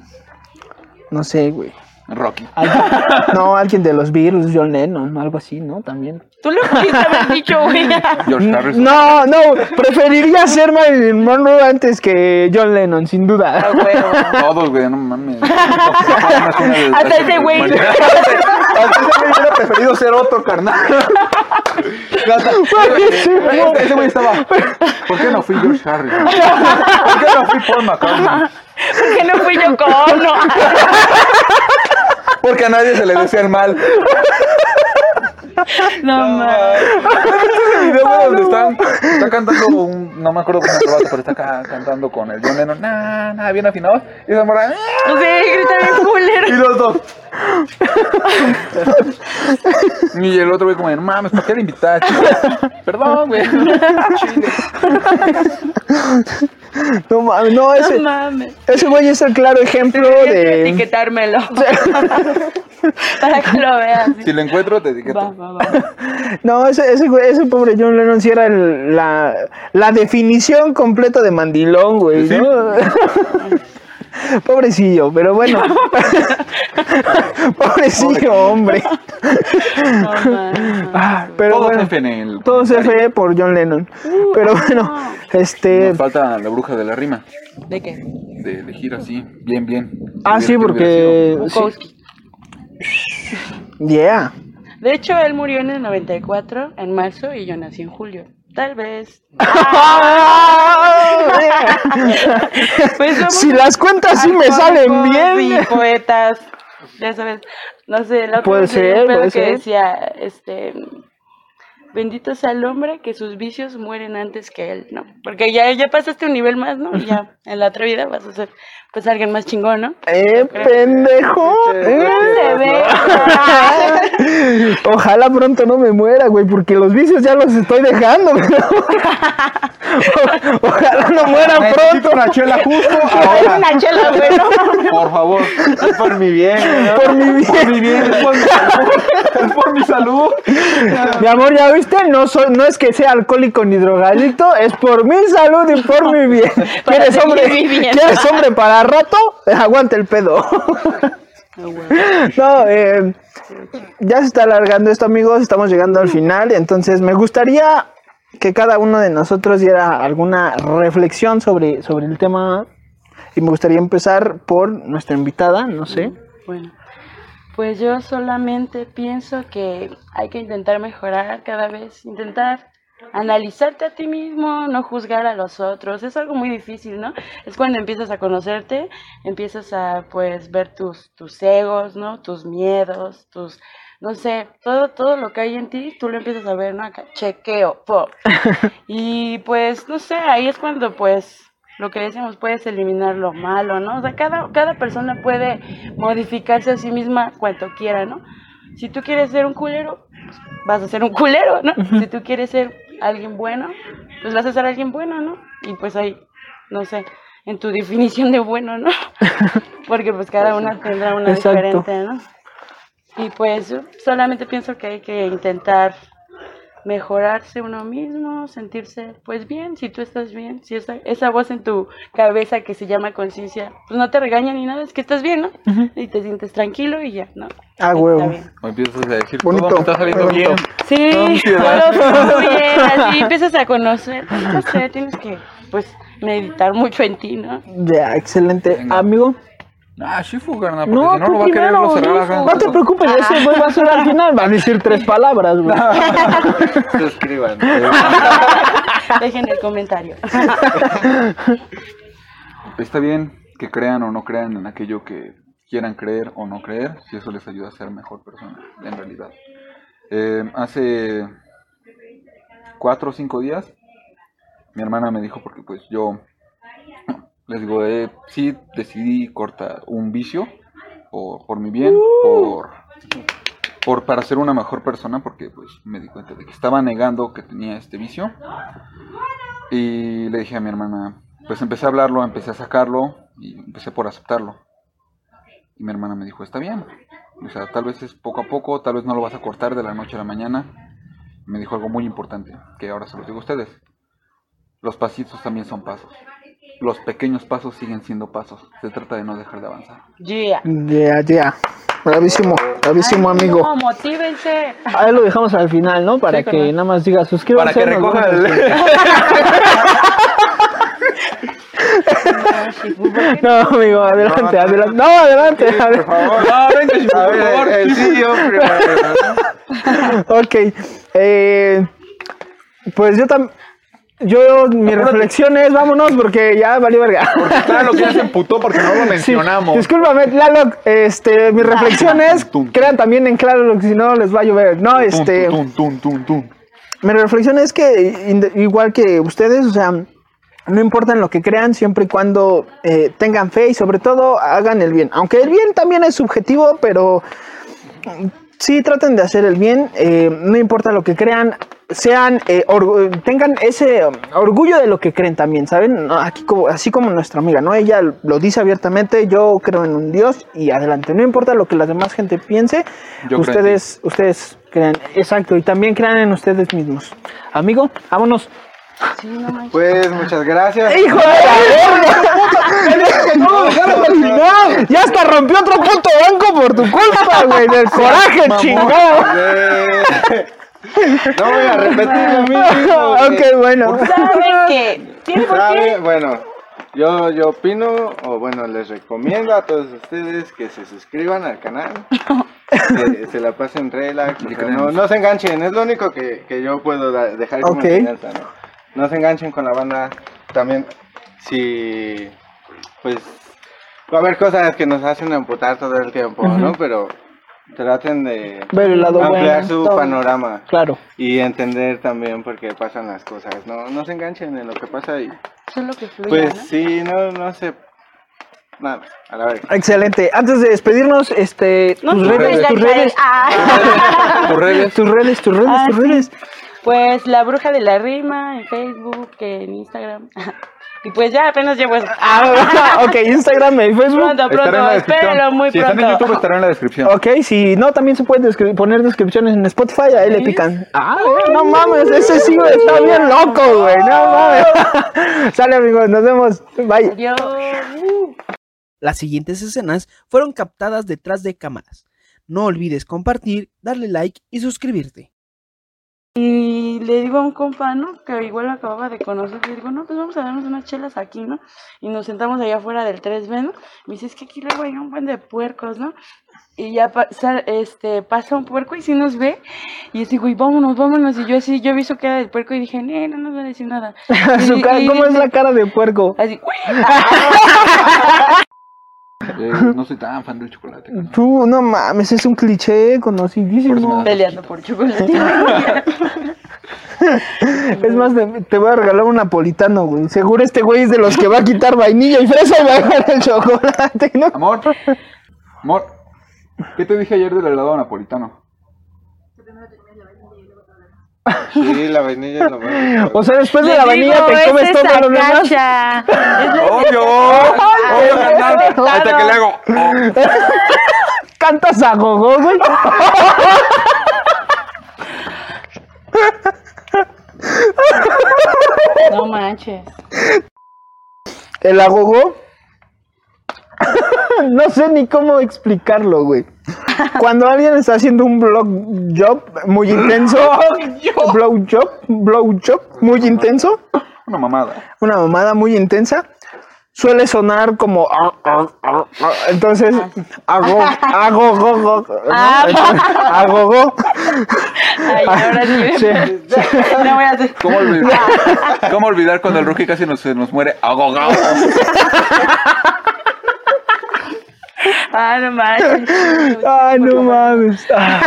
No sé, güey. Rocky. Alguien- No, alguien de los Beatles, John Lennon, algo así, ¿no? También. Tú lo pudiste haber dicho, güey. George Harrison. No, no, preferiría ser Marilyn Monroe antes que John Lennon, sin Ah, duda. huevo. Todos, güey, no mames. Hasta ese güey. Hasta ese güey hubiera preferido ser otro, carnal. Ese ese güey estaba. ¿Por qué no fui George Harrison? ¿Por qué no fui Paul McCartney? ¿Por qué no fui yo con? Porque a nadie se le decía el mal. No, mames. Ese video güey, donde están está cantando un, no me acuerdo cómo se llama, pero está acá cantando con el John Lennon, nah, nah, bien afinado, y esa morra, "Ah", Sí, grita bien y culero. los dos. y el otro güey como, no mames, ¿por qué le invitaste? Perdón, güey. No mames, no, No ese, mames. ese güey es el claro ejemplo de. etiquetármelo. Para que lo veas. Si lo encuentro, te etiqueto. Va, va, va. No, ese, ese, ese pobre John Lennon sí era el- la, la definición completa de mandilón, güey, ¿no? Pobrecillo, pero bueno. Pobrecillo, hombre. No mames. Ah, pero Todos bueno. F en el Todos. F por John Lennon. Pero bueno, este. Nos falta la bruja de la rima, ¿De qué? de elegir así, bien, bien. Ah, sí, porque. sí. Yeah. De hecho, él murió en el 94, en marzo, y yo nací en julio. Tal vez. Pues somos si las cuentas sí me salen bien. Y poetas, ya sabes. No sé, otra Puede ser, que ser. decía, este. Bendito sea el hombre que sus vicios mueren antes que él, ¿no? Porque ya, ya pasaste un nivel más, ¿no? Ya en la otra vida vas a ser, pues, alguien más chingón, ¿no? ¡Eh, pendejo! Eh. Se ve. Ojalá pronto no me muera, güey, porque los vicios ya los estoy dejando, pero- Ojalá no muera pronto. una chela justo ahora. una chela, güey, ¿no? Por favor. Es por mi bien, ¿no? Por mi Por mi bien. bien, es por mi salud. Es por mi salud. Mi amor, ¿ya viste? No, soy, no es que sea alcohólico ni drogadicto, es por mi salud y por mi bien. ¿Quieres hombre. ¿Quieres hombre para rato? Aguante el pedo. No, eh, ya se está alargando esto, amigos. Estamos llegando al final. Entonces, me gustaría que cada uno de nosotros diera alguna reflexión sobre, sobre el tema. Y me gustaría empezar por nuestra invitada, no sé. Bueno, pues yo solamente pienso que hay que intentar mejorar cada vez, intentar analizarte a ti mismo, no juzgar a los otros. Es algo muy difícil, ¿no? Es cuando empiezas a conocerte, empiezas a pues ver tus tus egos, ¿no? Tus miedos, tus no sé, todo todo lo que hay en ti, tú lo empiezas a ver, ¿no? Acá, chequeo, po. Y pues no sé, ahí es cuando pues lo que decimos, puedes eliminar lo malo, ¿no? O sea, cada, cada persona puede modificarse a sí misma cuanto quiera, ¿no? Si tú quieres ser un culero, pues, vas a ser un culero, ¿no? Si tú quieres ser alguien bueno, pues vas a ser alguien bueno, ¿no? Y pues ahí, no sé, en tu definición de bueno, ¿no? Porque pues cada una tendrá una Exacto. diferente, ¿no? Y pues solamente pienso que hay que intentar mejorarse uno mismo, sentirse pues bien, si tú estás bien, si esa, esa voz en tu cabeza que se llama conciencia, pues no te regaña ni nada, es que estás bien, ¿no? Y te sientes tranquilo y ya, ¿no? Ah, huevo. O empiezas a decir, Bonito, todo me está saliendo bonito. bien. Sí, todo fluye, así empiezas a conocer, no sé, tienes que pues meditar mucho en ti, ¿no? Ya, excelente. Venga. Amigo. Ah, Shifu, carnal, porque No, si no tú lo va a querer primero. no cerrar no, te preocupes, ese güey va a ser al final. Va a decir tres palabras, güey. Suscriban. Dejen el comentario. Está bien que crean o no crean en aquello que quieran creer o no creer, si eso les ayuda a ser mejor persona, en realidad. Eh, hace cuatro o cinco días, mi hermana me dijo, porque pues yo, les digo, eh, sí decidí cortar un vicio, por, por mi bien, por, por para ser una mejor persona, porque pues me di cuenta de que estaba negando que tenía este vicio. Y le dije a mi hermana, pues empecé a hablarlo, empecé a sacarlo y empecé por aceptarlo. Y mi hermana me dijo, está bien. O sea, tal vez es poco a poco, tal vez no lo vas a cortar de la noche a la mañana. Me dijo algo muy importante, que ahora se los digo a ustedes. Los pasitos también son pasos. Los pequeños pasos siguen siendo pasos. Se trata de no dejar de avanzar. Yeah. Ya, ya. Bravísimo, bravísimo, Ay, amigo. No, motívense. Ahí lo dejamos al final, ¿no? Para Sí, que nada más diga suscríbanse. Para que recoja el... No, ¿por amigo, adelante, adelante. No, adelante. adelante. No, venga, por favor. el CEO primero. Ok. Eh, pues yo también. Yo, mi reflexión es, vámonos, porque ya valió verga. Claro que ya se emputó porque no lo Sí, mencionamos. discúlpame, Tlaloc, este, mi reflexión es, crean también en claro, si no les va a llover. No, este, Tum, tum, tum, tum, tum. mi reflexión es que igual que ustedes, o sea, no importa en lo que crean, siempre y cuando eh, tengan fe y sobre todo hagan el bien. Aunque el bien también es subjetivo, pero sí traten de hacer el bien, eh, no importa lo que crean, sean, eh, tengan ese um, orgullo de lo que creen también, ¿saben? Aquí como, así como nuestra amiga, ¿no? Ella lo dice abiertamente, yo creo en un Dios y adelante, no importa lo que la demás gente piense, Yo ustedes, ustedes crean, exacto, y también crean en ustedes mismos. Amigo, vámonos. Sí, no manches. Pues muchas gracias. ¡Hijo de la. ¡Ya hasta rompió otro puto banco por tu culpa, güey! ¡Del coraje, chingado! Eh, No voy a repetir lo mismo. ok, bueno. ¿Saben qué? ¿Tiene por ¿Sabe? qué? Bueno, yo, yo opino, o bueno, les recomiendo a todos ustedes que se suscriban al canal, que se la pasen relax, no, no se enganchen, es lo único que, que yo puedo dejar como Ok. enseñanza, ¿no? No se enganchen con la banda, también si, pues, va a haber cosas que nos hacen amputar todo el tiempo, ¿no? Pero traten de Ver el lado ampliar bueno, su todo. panorama. Claro. Y entender también por qué pasan las cosas, no, no se enganchen en lo que pasa y Solo que fluya, pues ¿no? sí, no, no sé. Nada, a la verga. Excelente. Antes de despedirnos, este, No tus se redes, tus redes, Ah. Tus redes. tus redes, tus redes, Ah, tus sí. redes. Pues la bruja de la rima en Facebook, en Instagram. Y pues ya apenas llevo eso. Ah, ok, Instagram y Facebook. Pronto, pronto, la descripción. espérenlo muy si están en pronto. YouTube estará en la descripción. Ok, si no, también se pueden descri- poner descripciones en Spotify, ahí le pican. Ah, güey, no mames, ese sí está bien loco, güey, no mames. Sale, amigos, nos vemos. Bye. Adiós. Las siguientes escenas fueron captadas detrás de cámaras. No olvides compartir, darle like y suscribirte. Y le digo a un compa, ¿no? Que igual lo acababa de conocer. Le digo, no, pues vamos a darnos unas chelas aquí, ¿no? Y nos sentamos allá afuera del 3B, ¿no? Me dice, es que aquí luego hay un buen de puercos, ¿no? Y ya pa- sa- este, pasa un puerco y sí nos ve. Y yo digo, y vámonos, vámonos. Y yo así, yo vi su cara del puerco y dije, "Nee, no nos va a decir nada. Su Y- cara- y ¿Cómo es la cara de puerco? Así, Eh, no soy tan fan del chocolate. ¿no? Tú, no mames, es un cliché conocidísimo. peleando por chocolate. Es más, te, te voy a regalar un napolitano, güey. Seguro este güey es de los que va a quitar vainilla y fresa y va a dejar el chocolate, ¿no? Amor, amor, ¿qué te dije ayer del helado napolitano? Sí, la vainilla es lo bueno. O sea, después de la vainilla digo, te es comes todo lo demás. ¡Obvio! ¡Obvio! Ahorita que le hago. oh. Cantas a gogo, güey. No manches. El agogó. no sé ni cómo explicarlo, güey. Cuando alguien está haciendo un blow job muy intenso, blow job, blow job muy intenso, Una mamada. una mamada muy intensa, suele sonar como ah, ah, ah, ah. entonces hago hago go, go, ¿no? Ah. Entonces, agogó. Ay, ahora sí. Sí. No voy a hacer. ¿Cómo olvidar, ¿Cómo olvidar cuando el rookie casi nos, se nos muere ahogado? Ah, no manches. Ay, no mames. Ah.